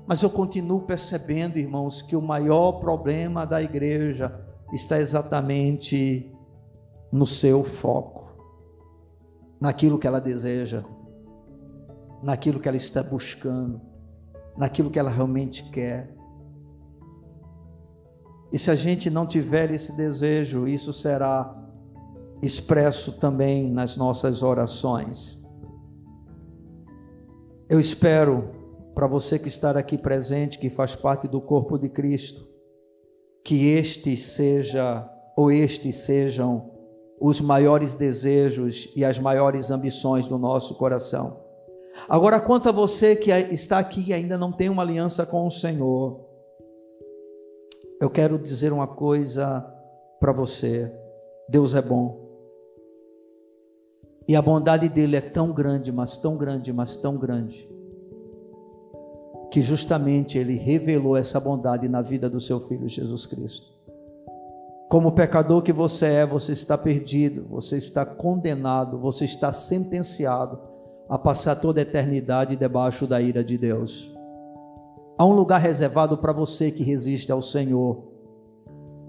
Mas eu continuo percebendo, irmãos, que o maior problema da igreja está exatamente no seu foco, naquilo que ela deseja, naquilo que ela está buscando, naquilo que ela realmente quer. E se a gente não tiver esse desejo, isso será expresso também nas nossas orações. Eu espero, para você que está aqui presente, que faz parte do corpo de Cristo, que este seja, ou estes sejam, os maiores desejos e as maiores ambições do nosso coração. Agora, quanto a você que está aqui e ainda não tem uma aliança com o Senhor, eu quero dizer uma coisa para você: Deus é bom. E a bondade dele é tão grande, mas tão grande, mas tão grande, que justamente ele revelou essa bondade na vida do seu filho Jesus Cristo. Como pecador que você é, você está perdido, você está condenado, você está sentenciado a passar toda a eternidade debaixo da ira de Deus. Há um lugar reservado para você que resiste ao Senhor,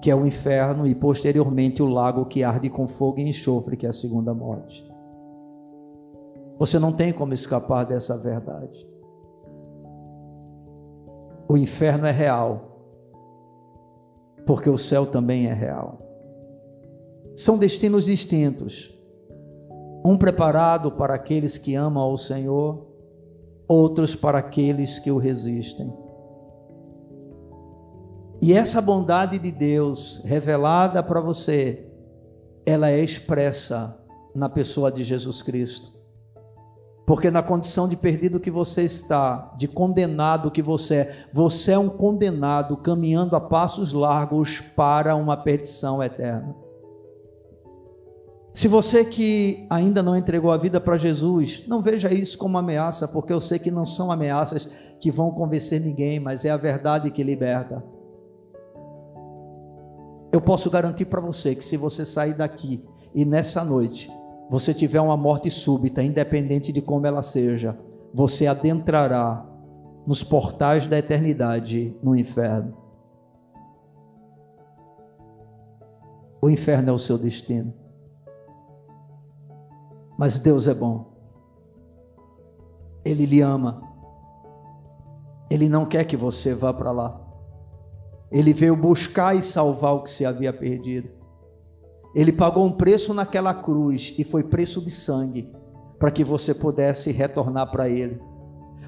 que é o inferno, e posteriormente o lago que arde com fogo e enxofre, que é a segunda morte. Você não tem como escapar dessa verdade. O inferno é real porque o céu também é real. São destinos distintos. Um preparado para aqueles que amam ao Senhor, outros para aqueles que o resistem. E essa bondade de Deus revelada para você, ela é expressa na pessoa de Jesus Cristo. Porque na condição de perdido que você está, de condenado que você é, você é um condenado caminhando a passos largos para uma perdição eterna. Se você que ainda não entregou a vida para Jesus, não veja isso como ameaça, porque eu sei que não são ameaças que vão convencer ninguém, mas é a verdade que liberta. Eu posso garantir para você que se você sair daqui e nessa noite você tiver uma morte súbita, independente de como ela seja, você adentrará nos portais da eternidade no inferno. O inferno é o seu destino. Mas Deus é bom. Ele lhe ama. Ele não quer que você vá para lá. Ele veio buscar e salvar o que se havia perdido. Ele pagou um preço naquela cruz e foi preço de sangue para que você pudesse retornar para Ele,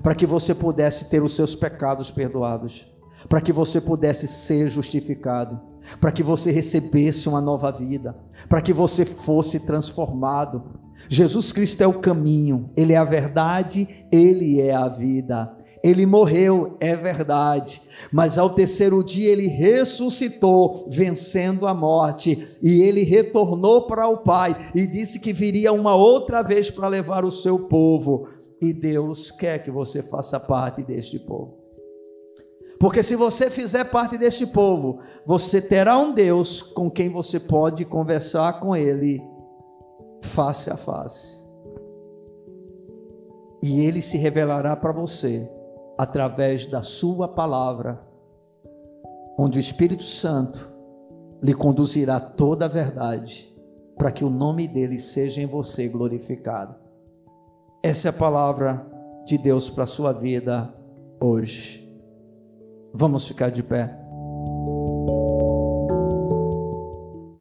para que você pudesse ter os seus pecados perdoados, para que você pudesse ser justificado, para que você recebesse uma nova vida, para que você fosse transformado. Jesus Cristo é o caminho, Ele é a verdade, Ele é a vida. Ele morreu, é verdade, mas ao terceiro dia ele ressuscitou, vencendo a morte, e ele retornou para o Pai e disse que viria uma outra vez para levar o seu povo. E Deus quer que você faça parte deste povo. Porque se você fizer parte deste povo, você terá um Deus com quem você pode conversar com ele face a face. E ele se revelará para você através da Sua palavra, onde o Espírito Santo lhe conduzirá toda a verdade, para que o nome dele seja em você glorificado. Essa é a palavra de Deus para a sua vida hoje. Vamos ficar de pé.